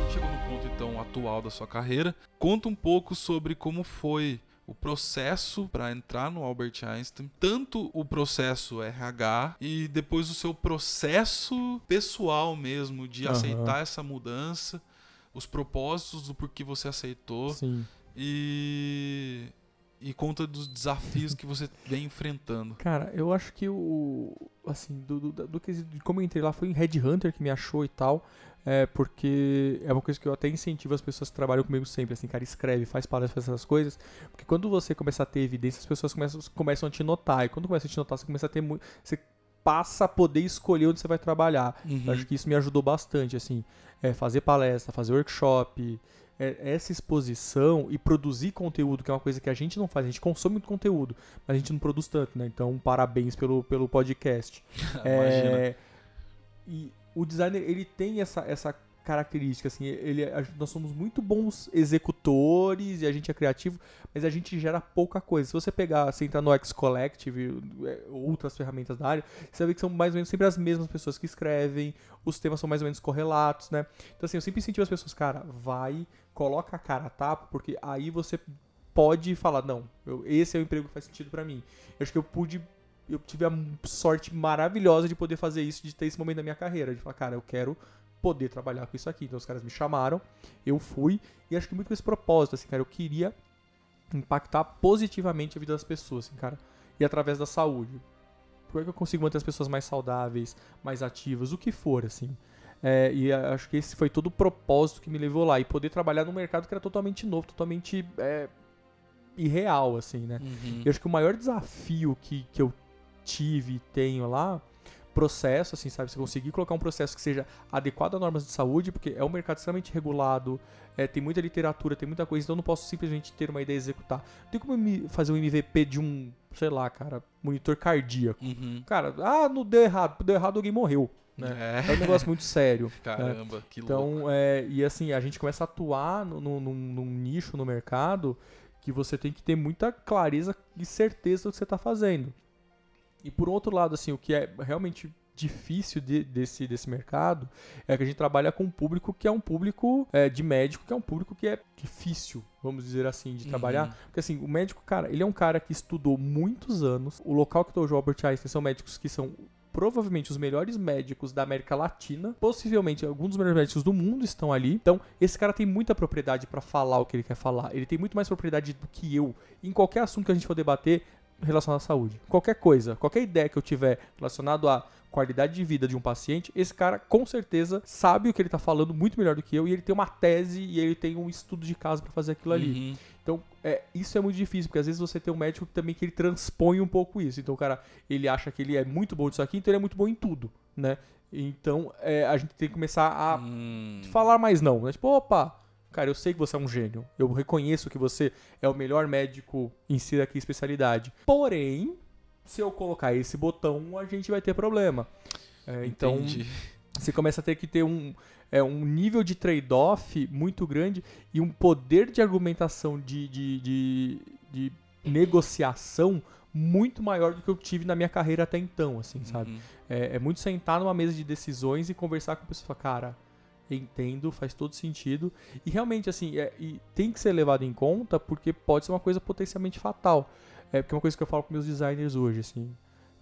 gente chegou no ponto então atual da sua carreira. Conta um pouco sobre como foi o processo para entrar no Albert Einstein, tanto o processo RH e depois o seu processo pessoal mesmo de Aham. aceitar essa mudança, os propósitos do porquê você aceitou Sim. e e conta dos desafios que você vem enfrentando. Cara, eu acho que o. Assim, do, do, do quesito de como eu entrei lá foi em Red Hunter que me achou e tal. É, porque é uma coisa que eu até incentivo as pessoas que trabalham comigo sempre, assim, cara, escreve, faz palestras, faz essas coisas. Porque quando você começa a ter evidência, as pessoas começam, começam a te notar. E quando começa a te notar, você começa a ter muito. Você passa a poder escolher onde você vai trabalhar. Uhum. Acho que isso me ajudou bastante, assim. É, fazer palestra, fazer workshop, é, essa exposição e produzir conteúdo, que é uma coisa que a gente não faz. A gente consome muito conteúdo, mas a gente não produz tanto, né? Então, parabéns pelo, pelo podcast. Imagina. É, e o designer, ele tem essa, essa característica, assim, ele, a- nós somos muito bons executores e a gente é criativo, mas a gente gera pouca coisa. Se você pegar, você entrar no X Collective, é, outras ferramentas da área, você vai ver que são mais ou menos sempre as mesmas pessoas que escrevem, os temas são mais ou menos correlatos, né? Então, assim, eu sempre incentivo as pessoas, cara, vai, coloca a cara a tapa, porque aí você pode falar, não, eu- esse é o emprego que faz sentido pra mim. Eu acho que eu pude eu tive a sorte maravilhosa de poder fazer isso, de ter esse momento da minha carreira, de falar, cara, eu quero poder trabalhar com isso aqui. Então os caras me chamaram, eu fui, e acho que muito com esse propósito, assim, cara, eu queria impactar positivamente a vida das pessoas, assim, cara, e através da saúde. Por que eu consigo manter as pessoas mais saudáveis, mais ativas, o que for, assim. É, e acho que esse foi todo o propósito que me levou lá. E poder trabalhar num mercado que era totalmente novo, totalmente é, irreal, assim, né? Uhum. Eu acho que o maior desafio que, que eu tive tenho lá, processo, assim, sabe? Você conseguir colocar um processo que seja adequado a normas de saúde, porque é um mercado extremamente regulado, é, tem muita literatura, tem muita coisa, então eu não posso simplesmente ter uma ideia e executar. Não tem como fazer um MVP de um, sei lá, cara, monitor cardíaco. Uhum. Cara, ah, não deu errado, deu errado, alguém morreu. Né? É um negócio muito sério. Caramba, que louco. Então, é, e assim, a gente começa a atuar no, no- num, num nicho no mercado que você tem que ter muita clareza e certeza do que você está fazendo. E por outro lado, assim, o que é realmente difícil de- desse, desse mercado é que a gente trabalha com um público que é um público é, de médico, que é um público que é difícil, vamos dizer assim, de trabalhar. Uhum. Porque assim, o médico, cara, ele é um cara que estudou muitos anos. O local que o Albert Einstein são médicos que são provavelmente os melhores médicos da América Latina, possivelmente alguns dos melhores médicos do mundo estão ali. Então, esse cara tem muita propriedade pra falar o que ele quer falar. Ele tem muito mais propriedade do que eu em qualquer assunto que a gente for debater relacionado à saúde. Qualquer coisa, qualquer ideia que eu tiver relacionado à qualidade de vida de um paciente, esse cara com certeza sabe o que ele tá falando muito melhor do que eu e ele tem uma tese e ele tem um estudo de caso pra fazer aquilo ali. Uhum. Então, é, isso é muito difícil, porque às vezes você tem um médico que também que ele transpõe um pouco isso. Então, o cara, ele acha que ele é muito bom disso aqui, então ele é muito bom em tudo, né? Então, é, a gente tem que começar a Hum. falar mais não, né? Tipo, opa, cara, eu sei que você é um gênio. Eu reconheço que você é o melhor médico em si daquela especialidade. Porém, se eu colocar esse botão, a gente vai ter problema. É, então, Entendi. você começa a ter que ter um, é, um nível de trade-off muito grande e um poder de argumentação de, de, de, de negociação muito maior do que eu tive na minha carreira até então, assim, sabe? Uhum. É, é muito sentar numa mesa de decisões e conversar com a pessoa, cara, entendo, faz todo sentido. E realmente, assim, é, e tem que ser levado em conta porque pode ser uma coisa potencialmente fatal. É porque é uma coisa que eu falo com meus designers hoje, assim.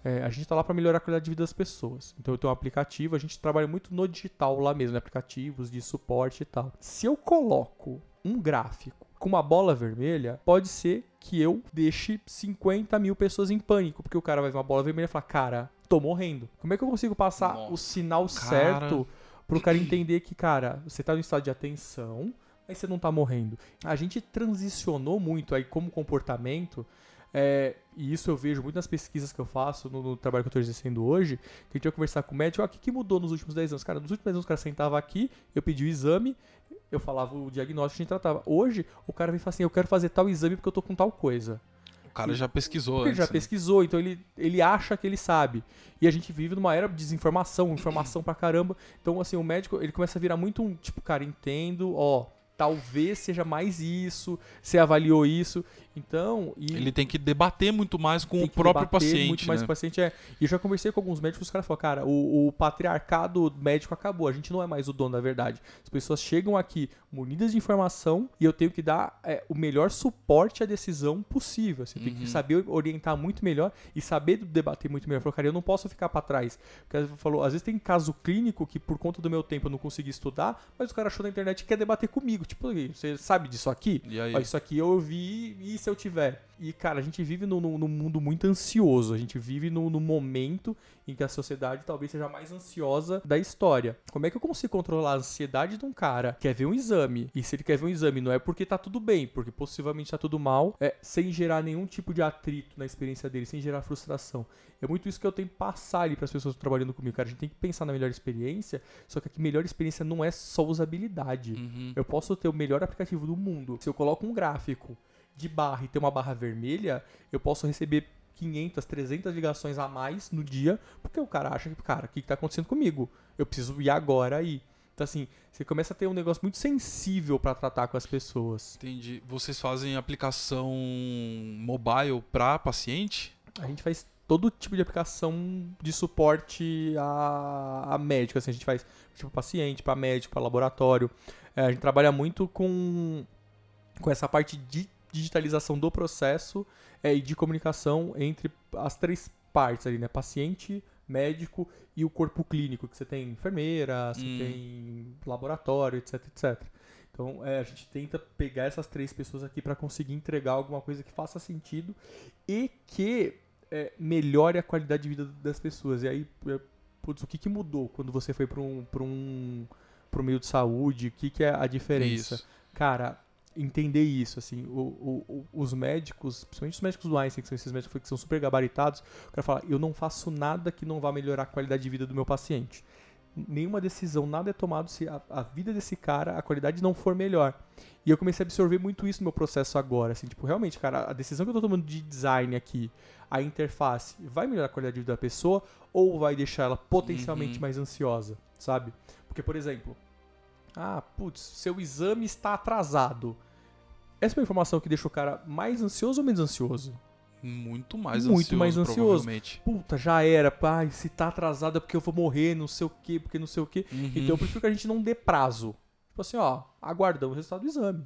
é, a gente tá lá para melhorar a qualidade de vida das pessoas. Então eu tenho um aplicativo, a gente trabalha muito no digital lá mesmo, né? aplicativos de suporte e tal. Se eu coloco um gráfico com uma bola vermelha, pode ser que eu deixe 50 mil pessoas em pânico, porque o cara vai ver uma bola vermelha e falar, cara, tô morrendo. Como é que eu consigo passar Nossa, o sinal cara. certo pro cara entender que, cara, você tá no estado de atenção, mas você não tá morrendo. A gente transicionou muito aí como comportamento, é, e isso eu vejo muito nas pesquisas que eu faço, no, no trabalho que eu tô exercendo hoje, que a gente vai conversar com o médico, ah, o que, que mudou nos últimos 10 anos? Cara, nos últimos 10 anos o cara sentava aqui, eu pedi o exame, eu falava o diagnóstico, a gente tratava. Hoje, o cara vem e fala assim, eu quero fazer tal exame porque eu tô com tal coisa. O cara já pesquisou Porque ele antes. já né? pesquisou, então ele, ele acha que ele sabe. E a gente vive numa era de desinformação, informação pra caramba. Então, assim, o médico, ele começa a virar muito um, tipo, cara, entendo, ó, talvez seja mais isso, você avaliou isso. Então, Ele tem que debater muito mais com o próprio paciente, muito mais né? com o paciente é. E eu já conversei com alguns médicos, os caras falaram, cara, o, o patriarcado médico acabou, a gente não é mais o dono da verdade. As pessoas chegam aqui munidas de informação e eu tenho que dar é, o melhor suporte à decisão possível. Assim, Tem Uhum. que saber orientar muito melhor e saber debater muito melhor. Falou, cara, eu não posso ficar pra trás. Porque falou, às vezes tem caso clínico que por conta do meu tempo eu não consegui estudar, mas o cara achou na internet que quer debater comigo. Tipo, você sabe disso aqui? Ó, isso aqui eu vi e se eu tiver? E, cara, a gente vive num, num- num mundo muito ansioso. A gente vive no, no momento em que a sociedade talvez seja a mais ansiosa da história. Como é que eu consigo controlar a ansiedade de um cara que quer ver um exame? E se ele quer ver um exame, não é porque tá tudo bem, porque possivelmente tá tudo mal, é sem gerar nenhum tipo de atrito na experiência dele, sem gerar frustração. É muito isso que eu tenho que passar ali pras pessoas que estão trabalhando comigo, cara. A gente tem que pensar na melhor experiência, só que a melhor experiência não é só usabilidade. Uhum. Eu posso ter o melhor aplicativo do mundo. Se eu coloco um gráfico de barra e ter uma barra vermelha, eu posso receber 500, 300 ligações a mais no dia, porque o cara acha que, cara, o que, que tá acontecendo comigo? Eu preciso ir agora aí. Então, assim, você começa a ter um negócio muito sensível pra tratar com as pessoas. Entendi. Vocês fazem aplicação mobile para paciente? A gente faz todo tipo de aplicação de suporte a, a médico. Assim, a gente faz tipo paciente, para médico, para laboratório. É, a gente trabalha muito com, com essa parte de digitalização do processo é, e de comunicação entre as três partes ali, né? Paciente, médico e o corpo clínico, que você tem enfermeira, você Hum. tem laboratório, etc, etc. Então, é, a gente tenta pegar essas três pessoas aqui para conseguir entregar alguma coisa que faça sentido e que é, melhore a qualidade de vida das pessoas. E aí, é, putz, o que, que mudou quando você foi para um, pra um pro meio de saúde? O que, que é a diferença? Isso. Cara, entender isso, assim, o, o, os médicos, principalmente os médicos do Einstein, que são esses médicos que são super gabaritados, o cara fala, eu não faço nada que não vá melhorar a qualidade de vida do meu paciente. Nenhuma decisão, nada é tomado se a, a vida desse cara, a qualidade não for melhor. E eu comecei a absorver muito isso no meu processo agora, assim, tipo, realmente, cara, a decisão que eu tô tomando de design aqui, a interface, vai melhorar a qualidade de vida da pessoa ou vai deixar ela potencialmente Uhum. mais ansiosa, sabe? Porque, por exemplo, ah, putz, seu exame está atrasado. Essa é uma informação que deixa o cara mais ansioso ou menos ansioso? Muito mais Muito ansioso, mais ansioso. Puta, já era, pai, se tá atrasado é porque eu vou morrer, não sei o que, porque não sei o que. Uhum. Então eu prefiro que a gente não dê prazo. Tipo assim, ó, aguardamos o resultado do exame.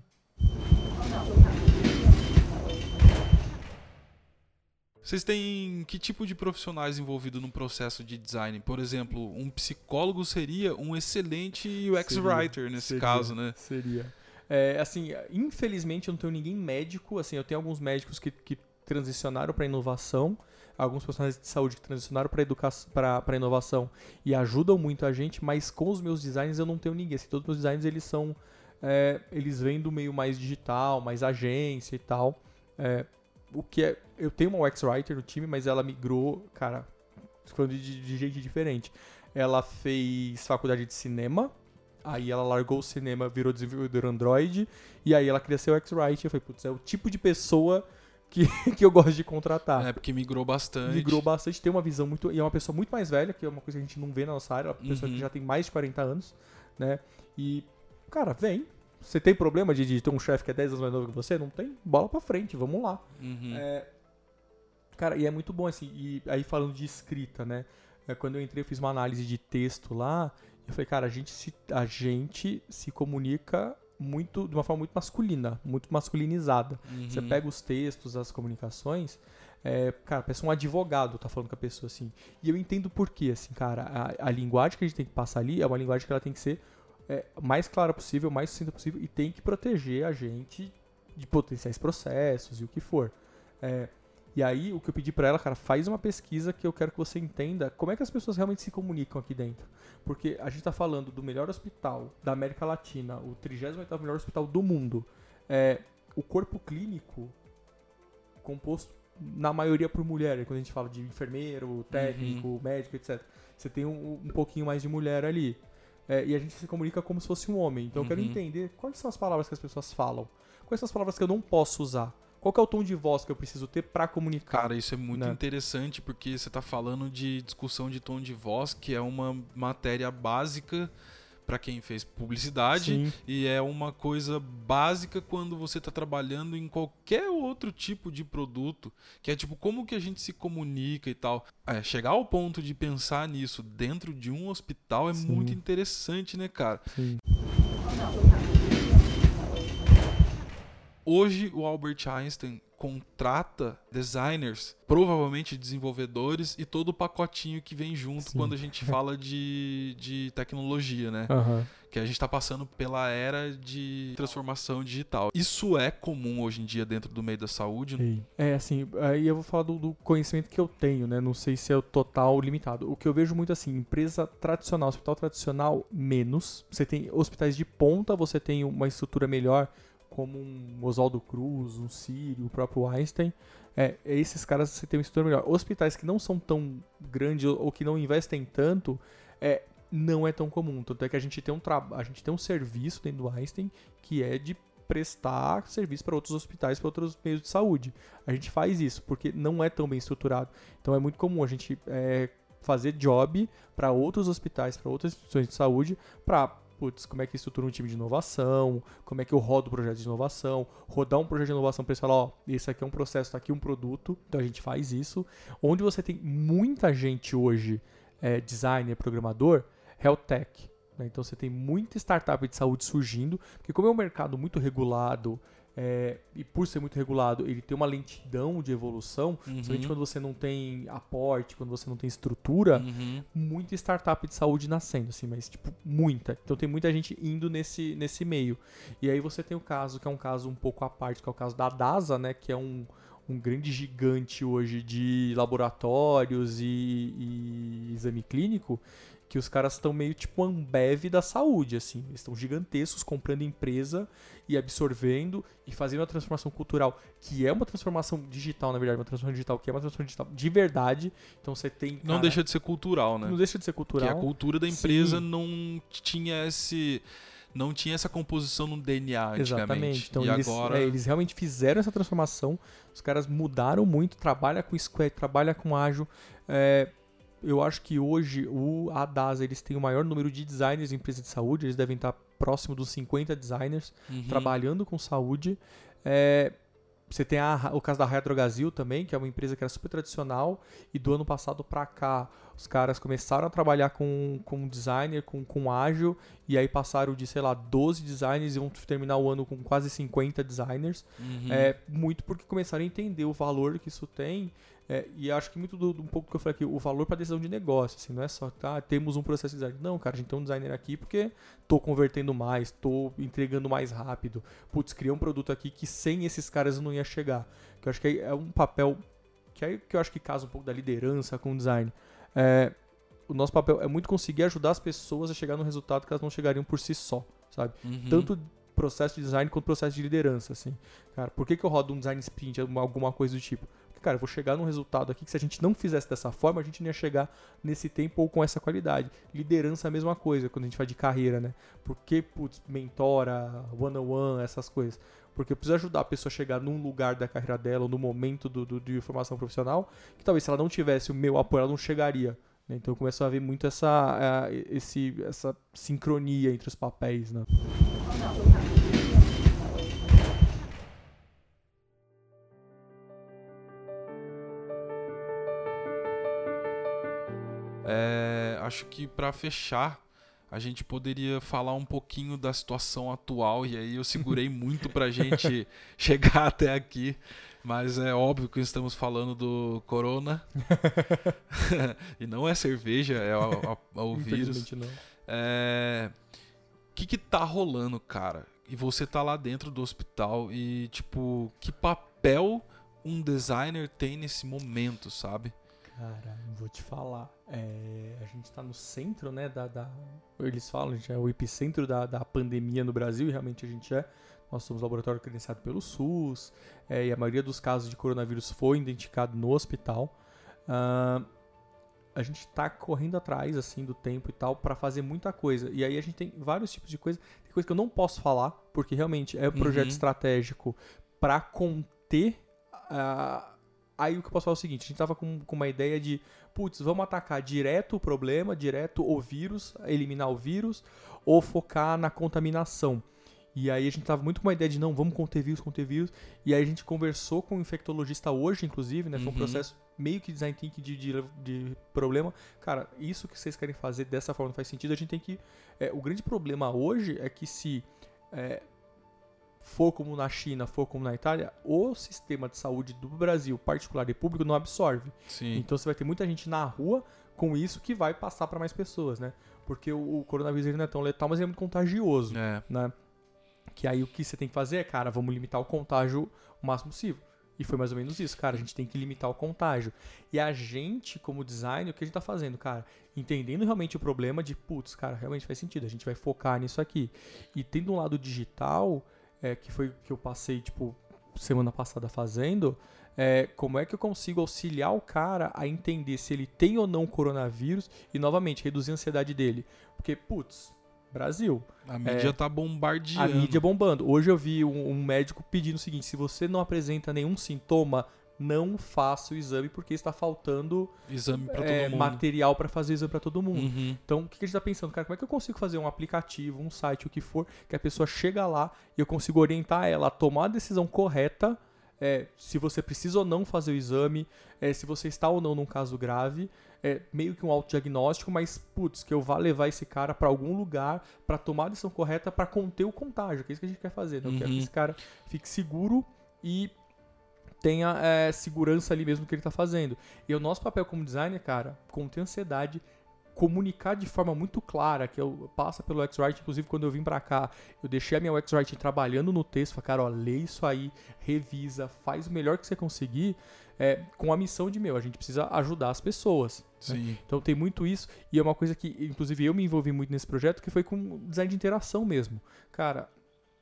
Vocês têm que tipo de profissionais envolvidos no processo de design? Por exemplo, um psicólogo seria um excelente UX Seria, writer nesse seria, caso, né? Seria. É, assim, infelizmente eu não tenho ninguém médico, assim, eu tenho alguns médicos que, que transicionaram para inovação, alguns profissionais de saúde que transicionaram para inovação e ajudam muito a gente, mas com os meus designs eu não tenho ninguém. Assim, todos os meus designs eles são, é, eles vêm do meio mais digital, mais agência e tal. É, o que é, eu tenho uma UX writer no time, mas ela migrou, cara, falando de, de jeito diferente. Ela fez faculdade de cinema, Aí ela largou o cinema, virou desenvolvedora Android, e aí ela ser o X-Writer. Eu falei, putz, é o tipo de pessoa que, que eu gosto de contratar. É, porque migrou bastante. Migrou bastante, tem uma visão muito. E é uma pessoa muito mais velha, que é uma coisa que a gente não vê na nossa área, é uma pessoa Uhum. que já tem mais de 40 anos, né? E, cara, vem. Você tem problema de, de ter um chefe que é 10 anos mais novo que você? Não tem? Bola pra frente, vamos lá. Uhum. É, cara, e é muito bom assim. E aí falando de escrita, né? É, quando eu entrei, eu fiz uma análise de texto lá. Eu falei, cara, a gente se, a gente se comunica muito de uma forma muito masculina, muito masculinizada. Você Uhum. pega os textos, as comunicações, é, cara, parece um advogado tá falando com a pessoa assim. E eu entendo por quê, assim, cara. A, a linguagem que a gente tem que passar ali é uma linguagem que ela tem que ser é, mais clara possível, mais sucinta possível e tem que proteger a gente de potenciais processos e o que for. É, e aí, o que eu pedi pra ela, cara, faz uma pesquisa que eu quero que você entenda como é que as pessoas realmente se comunicam aqui dentro. Porque a gente tá falando do melhor hospital da América Latina, o 38º melhor hospital do mundo. É, o corpo clínico composto na maioria por mulher, quando a gente fala de enfermeiro, técnico, médico, etc. Você tem um, um pouquinho mais de mulher ali. É, e a gente se comunica como se fosse um homem. Então eu quero Uhum. entender quais são as palavras que as pessoas falam. Quais são as palavras que eu não posso usar. Qual que é o tom de voz que eu preciso ter pra comunicar? Cara, isso é muito né? interessante porque você tá falando de discussão de tom de voz, que é uma matéria básica para quem fez publicidade Sim. e é uma coisa básica quando você tá trabalhando em qualquer outro tipo de produto, que é tipo como que a gente se comunica e tal. É, chegar ao ponto de pensar nisso dentro de um hospital é Sim. muito interessante, né, cara? Sim. Hoje o Albert Einstein contrata designers, provavelmente desenvolvedores e todo o pacotinho que vem junto Sim. quando a gente fala de, de tecnologia, né? Aham. Que a gente está passando pela era de transformação digital. Isso é comum hoje em dia dentro do meio da saúde? É, assim, aí eu vou falar do, do conhecimento que eu tenho, né? Não sei se é o total limitado. O que eu vejo muito assim, empresa tradicional, hospital tradicional, menos. Você tem hospitais de ponta, você tem uma estrutura melhor, como um Oswaldo Cruz, um Sírio, o próprio Einstein. É, esses caras você tem uma estrutura melhor. Hospitais que não são tão grandes ou que não investem tanto, é, não é tão comum. Tanto é que a gente tem um, tra- a gente tem um serviço dentro do Einstein que é de prestar serviço para outros hospitais, para outros meios de saúde. A gente faz isso porque não é tão bem estruturado. Então é muito comum a gente é, fazer job para outros hospitais, para outras instituições de saúde, para putz, como é que estrutura um time de inovação, como é que eu rodo o projeto de inovação, rodar um projeto de inovação para falar, ó, esse aqui é um processo, tá aqui um produto, então a gente faz isso. Onde você tem muita gente hoje, é, designer, programador, health tech. né? Então você tem muita startup de saúde surgindo, porque como é um mercado muito regulado, é, e por ser muito regulado, ele tem uma lentidão de evolução, principalmente quando você não tem aporte, quando você não tem estrutura, Uhum. muita startup de saúde nascendo, assim, mas tipo, muita. Então tem muita gente indo nesse, nesse meio. E aí você tem o caso, que é um caso um pouco à parte, que é o caso da DASA, né, que é um, um grande gigante hoje de laboratórios e, e exame clínico, que os caras estão meio tipo Ambev da saúde, assim. Eles estão gigantescos, comprando empresa e absorvendo e fazendo uma transformação cultural, que é uma transformação digital, na verdade, uma transformação digital, que é uma transformação digital de verdade. Então você tem. Não cara, deixa de ser cultural, né? Não deixa de ser Porque cultural. a cultura da empresa Sim. não tinha esse. Não tinha essa composição no DNA. Exatamente. Então e eles, agora. é, eles realmente fizeram essa transformação. Os caras mudaram muito, trabalha com Square, trabalha com Ágil. É, eu acho que hoje o a DASA eles têm o maior número de designers em empresa de saúde. Eles devem estar próximo dos 50 designers Uhum. trabalhando com saúde. É, você tem a- o caso da Raia Drogazil também, que é uma empresa que era super tradicional e do ano passado pra cá os caras começaram a trabalhar com, com designer, com, com ágil e aí passaram de, sei lá, 12 designers e vão terminar o ano com quase 50 designers. Uhum. É, muito porque começaram a entender o valor que isso tem. é, e acho que muito do, do- um pouco que eu falei aqui, o valor para decisão de negócio, assim, não é só, tá, temos um processo de design. Não, cara, a gente tem um designer aqui porque tô convertendo mais, tô entregando mais rápido. Putz, criei um produto aqui que sem esses caras eu não ia chegar. Que eu acho que é um papel que, é, que eu acho que casa um pouco da liderança com o design. É, o nosso papel é muito conseguir ajudar as pessoas a chegar no resultado que elas não chegariam por si só, sabe? Uhum. tanto processo de design quanto processo de liderança, assim. Cara, por que, que eu rodo um design sprint, alguma- coisa do tipo? Porque, cara, eu vou chegar num resultado aqui que se a gente não fizesse dessa forma, a gente não ia chegar nesse tempo ou com essa qualidade. Liderança é a mesma coisa quando a gente fala de carreira, né? Porque, putz, mentora, one-on-one, essas coisas. Porque eu preciso ajudar a pessoa a chegar num lugar da carreira dela, ou no momento do, do- de formação profissional, que talvez se ela não tivesse o meu apoio, ela não chegaria. né? Então começou a haver muito essa, esse, essa sincronia entre os papéis, né? É, acho que pra fechar, a gente poderia falar um pouquinho da situação atual, e aí eu segurei muito pra gente chegar até aqui, mas é óbvio que estamos falando do corona. e não é cerveja, é o, vírus. Não. É, O que que tá rolando, cara? E você tá lá dentro do hospital e, tipo, que papel um designer tem nesse momento, sabe? Cara, vou te falar. É, a gente tá no centro, né, da, da- Eles falam, a gente é o epicentro da, da pandemia no Brasil, e realmente a gente é. Nós somos laboratório credenciado pelo SUS, é, e a maioria dos casos de coronavírus foi identificado no hospital. Ah, a gente tá correndo atrás, assim, do tempo e tal, pra fazer muita coisa. E aí a gente tem vários tipos de coisa. Tem coisa que eu não posso falar, porque realmente é um projeto Uhum. estratégico pra conter a. Aí o que eu posso falar é o seguinte, a gente tava com, com uma ideia de, putz, vamos atacar direto o problema, direto o vírus, eliminar o vírus, ou focar na contaminação. E aí a gente tava muito com uma ideia de, não, vamos conter vírus, conter vírus. E aí a gente conversou com um infectologista hoje, inclusive, né? Foi um Uhum. processo meio que design thinking de, de, de problema. Cara, isso que vocês querem fazer dessa forma não faz sentido, a gente tem que... é, o grande problema hoje é que se... é, for como na China, for como na Itália, o sistema de saúde do Brasil, particular e público, não absorve. Sim. Então você vai ter muita gente na rua com isso que vai passar para mais pessoas, né? Porque o, o coronavírus não é tão letal, mas ele é muito contagioso, É. né? Que aí o que você tem que fazer é, cara, vamos limitar o contágio o máximo possível. E foi mais ou menos isso, cara. A gente tem que limitar o contágio. E a gente, como design, o que a gente tá fazendo, cara? Entendendo realmente o problema de, putz, cara, realmente faz sentido. A gente vai focar nisso aqui. E tendo um lado digital, é, que foi o que eu passei, tipo, semana passada fazendo, é, como é que eu consigo auxiliar o cara a entender se ele tem ou não coronavírus e, novamente, reduzir a ansiedade dele. Porque, putz, Brasil, A mídia tá bombardeando. a mídia bombando. Hoje eu vi um, um médico pedindo o seguinte: se você não apresenta nenhum sintoma, não faça o exame porque está faltando pra é, material para fazer o exame para todo mundo. Uhum. Então, o que a gente tá pensando, cara? Como é que eu consigo fazer um aplicativo, um site, o que for, que a pessoa chega lá e eu consigo orientar ela a tomar a decisão correta, é, se você precisa ou não fazer o exame, é, se você está ou não num caso grave, é meio que um autodiagnóstico, mas putz, que eu vá levar esse cara para algum lugar para tomar a decisão correta para conter o contágio, que é isso que a gente quer fazer, né? Eu quero que Uhum. esse cara fique seguro e tenha é, segurança ali mesmo no que ele tá fazendo. E o nosso papel como designer, cara, conter ansiedade, comunicar de forma muito clara, que eu passa pelo X-Writing, inclusive quando eu vim pra cá, eu deixei a minha X-Writing trabalhando no texto, falei, cara, ó, lê isso aí, revisa, faz o melhor que você conseguir, é, com a missão de, meu, a gente precisa ajudar as pessoas. né? Sim. Então tem muito isso, e é uma coisa que, inclusive, eu me envolvi muito nesse projeto, que foi com design de interação mesmo. Cara,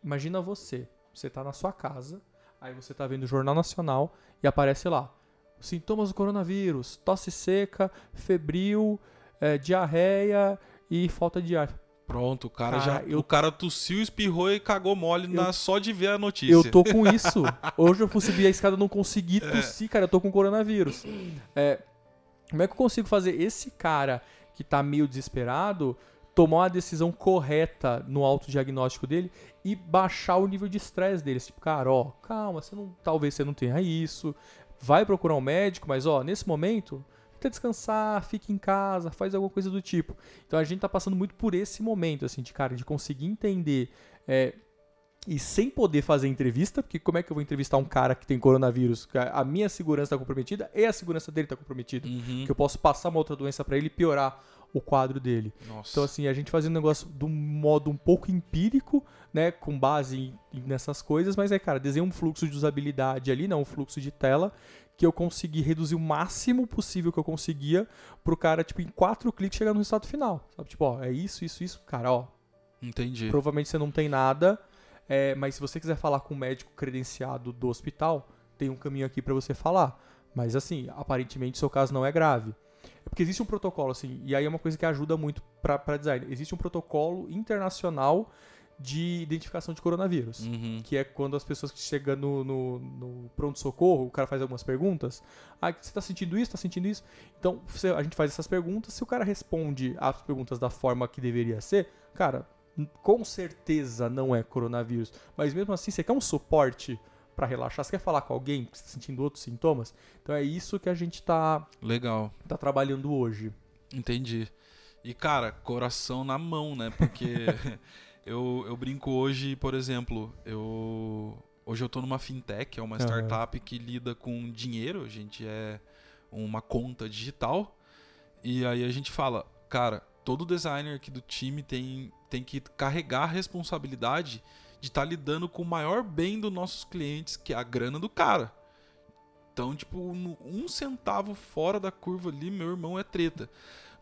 imagina você, você tá na sua casa, aí você tá vendo o Jornal Nacional e aparece lá, sintomas do coronavírus, tosse seca, febril, é, diarreia e falta de ar. Pronto, o cara, Cara, já. eu- O cara tossiu, espirrou e cagou mole Eu- na, só de ver a notícia. Eu tô com isso. Hoje eu fui subir a escada não consegui É. tossir, cara, eu tô com coronavírus. É, como é que eu consigo fazer esse cara que tá meio desesperado tomar uma decisão correta no autodiagnóstico dele e baixar o nível de estresse dele? Tipo, cara, ó, calma, você não, talvez você não tenha isso, vai procurar um médico, mas ó, nesse momento, tenta descansar, fique em casa, faz alguma coisa do tipo. Então a gente tá passando muito por esse momento, assim, de cara, de conseguir entender é, e sem poder fazer entrevista, porque como é que eu vou entrevistar um cara que tem coronavírus? A a minha segurança está comprometida e a segurança dele está comprometida. Uhum. Que eu posso passar uma outra doença para ele e piorar o quadro dele. Nossa. Então, assim, a gente fazendo um negócio de um modo um pouco empírico, né? Com base em- nessas coisas, mas é, cara, desenhei um fluxo de usabilidade ali, não, um fluxo de tela, que eu consegui reduzir o máximo possível que eu conseguia pro cara, tipo, em quatro cliques chegar no resultado final. Sabe? Tipo, ó, é isso, isso, isso. Cara, ó, Entendi. Provavelmente você não tem nada, é, mas se você quiser falar com um médico credenciado do hospital, tem um caminho aqui pra você falar. Mas assim, aparentemente seu caso não é grave. Porque existe um protocolo, assim, e aí é uma coisa que ajuda muito pra design. Existe um protocolo internacional de identificação de coronavírus. Uhum. Que é quando as pessoas que chegam no, no, no pronto-socorro, o cara faz algumas perguntas. Ah, você tá sentindo isso? Tá sentindo isso? Então, você- a gente faz essas perguntas. Se o cara responde as perguntas da forma que deveria ser, cara, com certeza não é coronavírus. Mas mesmo assim, você quer um suporte pra relaxar? Você quer falar com alguém que está sentindo outros sintomas? Então é isso que a gente tá, Legal. tá trabalhando hoje. Entendi. E, cara, coração na mão, né? Porque eu, eu brinco hoje, por exemplo, eu. Hoje eu tô numa fintech, é uma startup que lida com dinheiro, a gente é uma conta digital. E aí a gente fala, cara, todo designer aqui do time tem, tem que carregar a responsabilidade de estar lidando com o maior bem dos nossos clientes, que é a grana do cara. Então, tipo, um centavo fora da curva ali, meu irmão, é treta.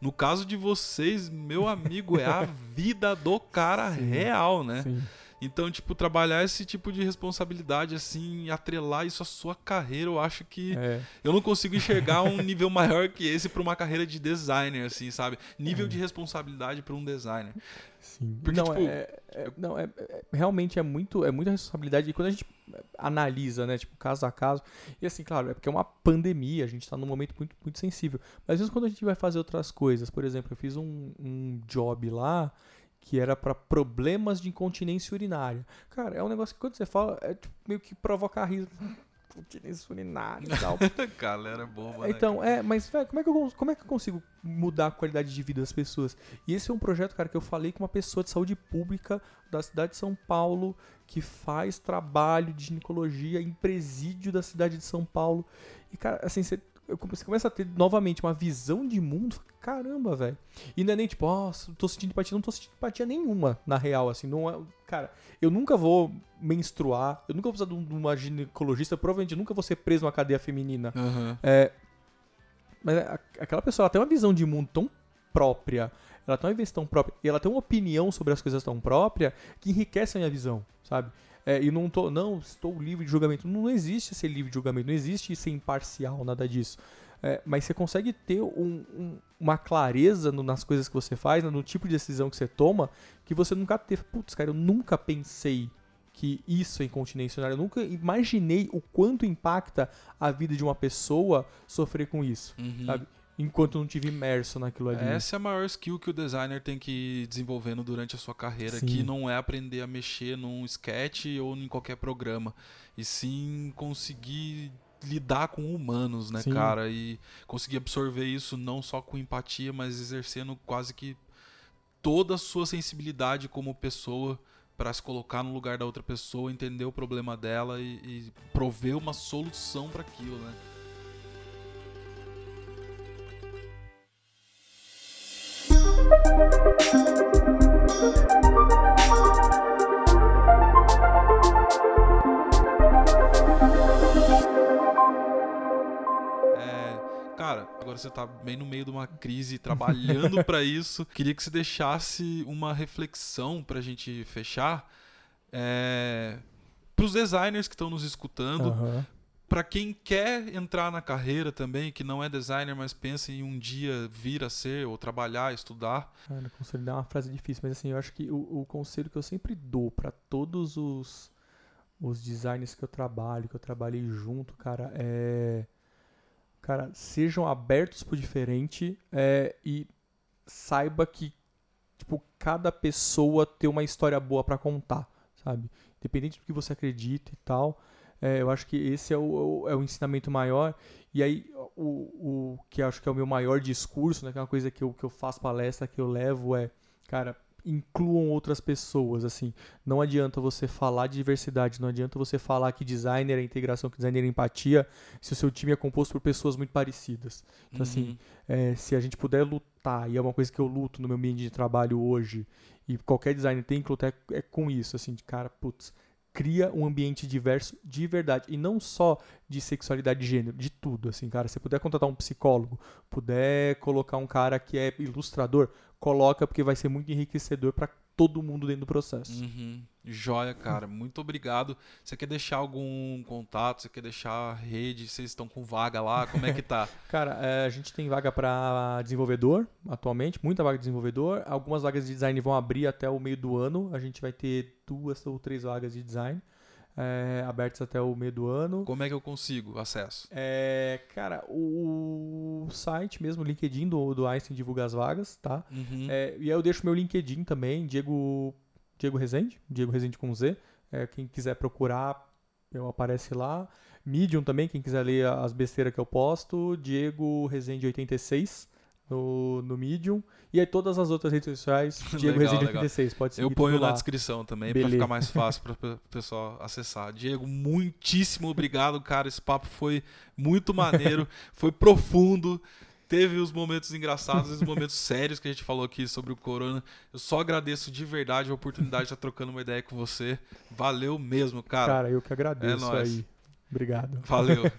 No caso de vocês, meu amigo, é a vida do cara Sim. real, né? Sim. Então, tipo, trabalhar esse tipo de responsabilidade, assim, atrelar isso à sua carreira, eu acho que É. eu não consigo enxergar um nível maior que esse pra uma carreira de designer, assim, sabe? Nível de responsabilidade pra um designer. Sim. Porque, não, tipo, é, é- não, é, é- realmente é muito, é muita responsabilidade. E quando a gente analisa, né, tipo, caso a caso, e assim, claro, é porque é uma pandemia, a gente tá num momento muito, muito sensível. Mas às vezes quando a gente vai fazer outras coisas, por exemplo, eu fiz um, um job lá que era pra problemas de incontinência urinária. Cara, é um negócio que quando você fala, é tipo, meio que provocar riso. Incontinência urinária e tal. Galera boba, né? Então, é, mas velho, como, é que eu, como é que eu consigo mudar a qualidade de vida das pessoas? E esse é um projeto, cara, que eu falei com uma pessoa de saúde pública da cidade de São Paulo que faz trabalho de ginecologia em presídio da cidade de São Paulo. E, cara, assim, você, você começa a ter novamente uma visão de mundo. Caramba, velho. E não é nem tipo, nossa, tô sentindo empatia. Não tô sentindo empatia nenhuma, na real, assim. Não é, cara, eu nunca vou menstruar, eu nunca vou precisar de um- uma ginecologista, provavelmente nunca vou ser preso numa cadeia feminina. Aham. É, mas aquela pessoa ela tem uma visão de mundo tão própria, ela tem uma visão tão própria, e ela tem uma opinião sobre as coisas tão própria que enriquece a minha visão, sabe? É, e não tô, não, estou livre de julgamento. Não existe ser livre de julgamento, não existe ser imparcial, nada disso. É, mas você consegue ter um- um- uma clareza no- nas coisas que você faz, no tipo de decisão que você toma, que você nunca teve. Putz, cara, eu nunca pensei que isso é incontinência urinária. Eu nunca imaginei o quanto impacta a vida de uma pessoa sofrer com isso, Uhum. Enquanto não tive imerso naquilo ali. Essa é a maior skill que o designer tem que ir desenvolvendo durante a sua carreira, Sim. que não é aprender a mexer num sketch ou em qualquer programa, e sim conseguir lidar com humanos, né, Sim. cara, e conseguir absorver isso não só com empatia, mas exercendo quase que toda a sua sensibilidade como pessoa para se colocar no lugar da outra pessoa, entender o problema dela e, e prover uma solução para aquilo, né? É, cara, agora você tá bem no meio de uma crise, trabalhando para isso. Queria que você deixasse uma reflexão pra gente fechar. É... Para os designers que estão nos escutando, uhum para quem quer entrar na carreira também, que não é designer, mas pensa em um dia vir a ser, ou trabalhar, estudar. Cara, conselho é uma frase difícil, mas assim, eu acho que o, o conselho que eu sempre dou pra todos os, os designers que eu trabalho, que eu trabalhei junto, cara, é. Cara, sejam abertos pro diferente é, e saiba que, tipo, cada pessoa tem uma história boa pra contar, sabe? Independente do que você acredita e tal. É, eu acho que esse é o, é o ensinamento maior. E aí, o, o que eu acho que é o meu maior discurso, né, que é uma coisa que eu, que eu faço palestra, que eu levo, é, cara, incluam outras pessoas, assim. Não adianta você falar de diversidade, não adianta você falar que designer é integração, que designer é empatia, se o seu time é composto por pessoas muito parecidas. Então, assim, Uhum. é, se a gente puder lutar, e é uma coisa que eu luto no meu ambiente de trabalho hoje, e qualquer designer tem que lutar, é, é com isso, assim, de cara, putz, cria um ambiente diverso de verdade, e não só de sexualidade de gênero, de tudo, assim, cara, se puder contratar um psicólogo, puder colocar um cara que é ilustrador, coloca, porque vai ser muito enriquecedor pra todo mundo dentro do processo. Uhum. Joia, cara. Muito obrigado. Você quer deixar algum contato? Você quer deixar a rede? Vocês estão com vaga lá? Como é que tá? Cara, é, a gente tem vaga para desenvolvedor atualmente, muita vaga de desenvolvedor. Algumas vagas de design vão abrir até o meio do ano. A gente vai ter duas ou três vagas de design é, abertas até o meio do ano. Como é que eu consigo acesso? É, cara, o site mesmo, o LinkedIn do, do Einstein divulga as vagas, tá? Uhum. É, e aí eu deixo meu LinkedIn também, Diego, Diego Rezende, Diego Rezende com Z. É, quem quiser procurar, eu aparece lá. Medium também, quem quiser ler as besteiras que eu posto. Diego Rezende 86 no, no Medium. E aí todas as outras redes sociais, Diego Legal. 86, pode seguir Eu ponho na descrição também Beleza. ficar mais fácil para o pessoal acessar. Diego, muitíssimo obrigado, cara. Esse papo foi muito maneiro, foi profundo. Teve os momentos engraçados e os momentos sérios que a gente falou aqui sobre o corona. Eu só agradeço de verdade a oportunidade de estar trocando uma ideia com você. Valeu mesmo, cara. Cara, eu que agradeço É aí. Obrigado. Valeu.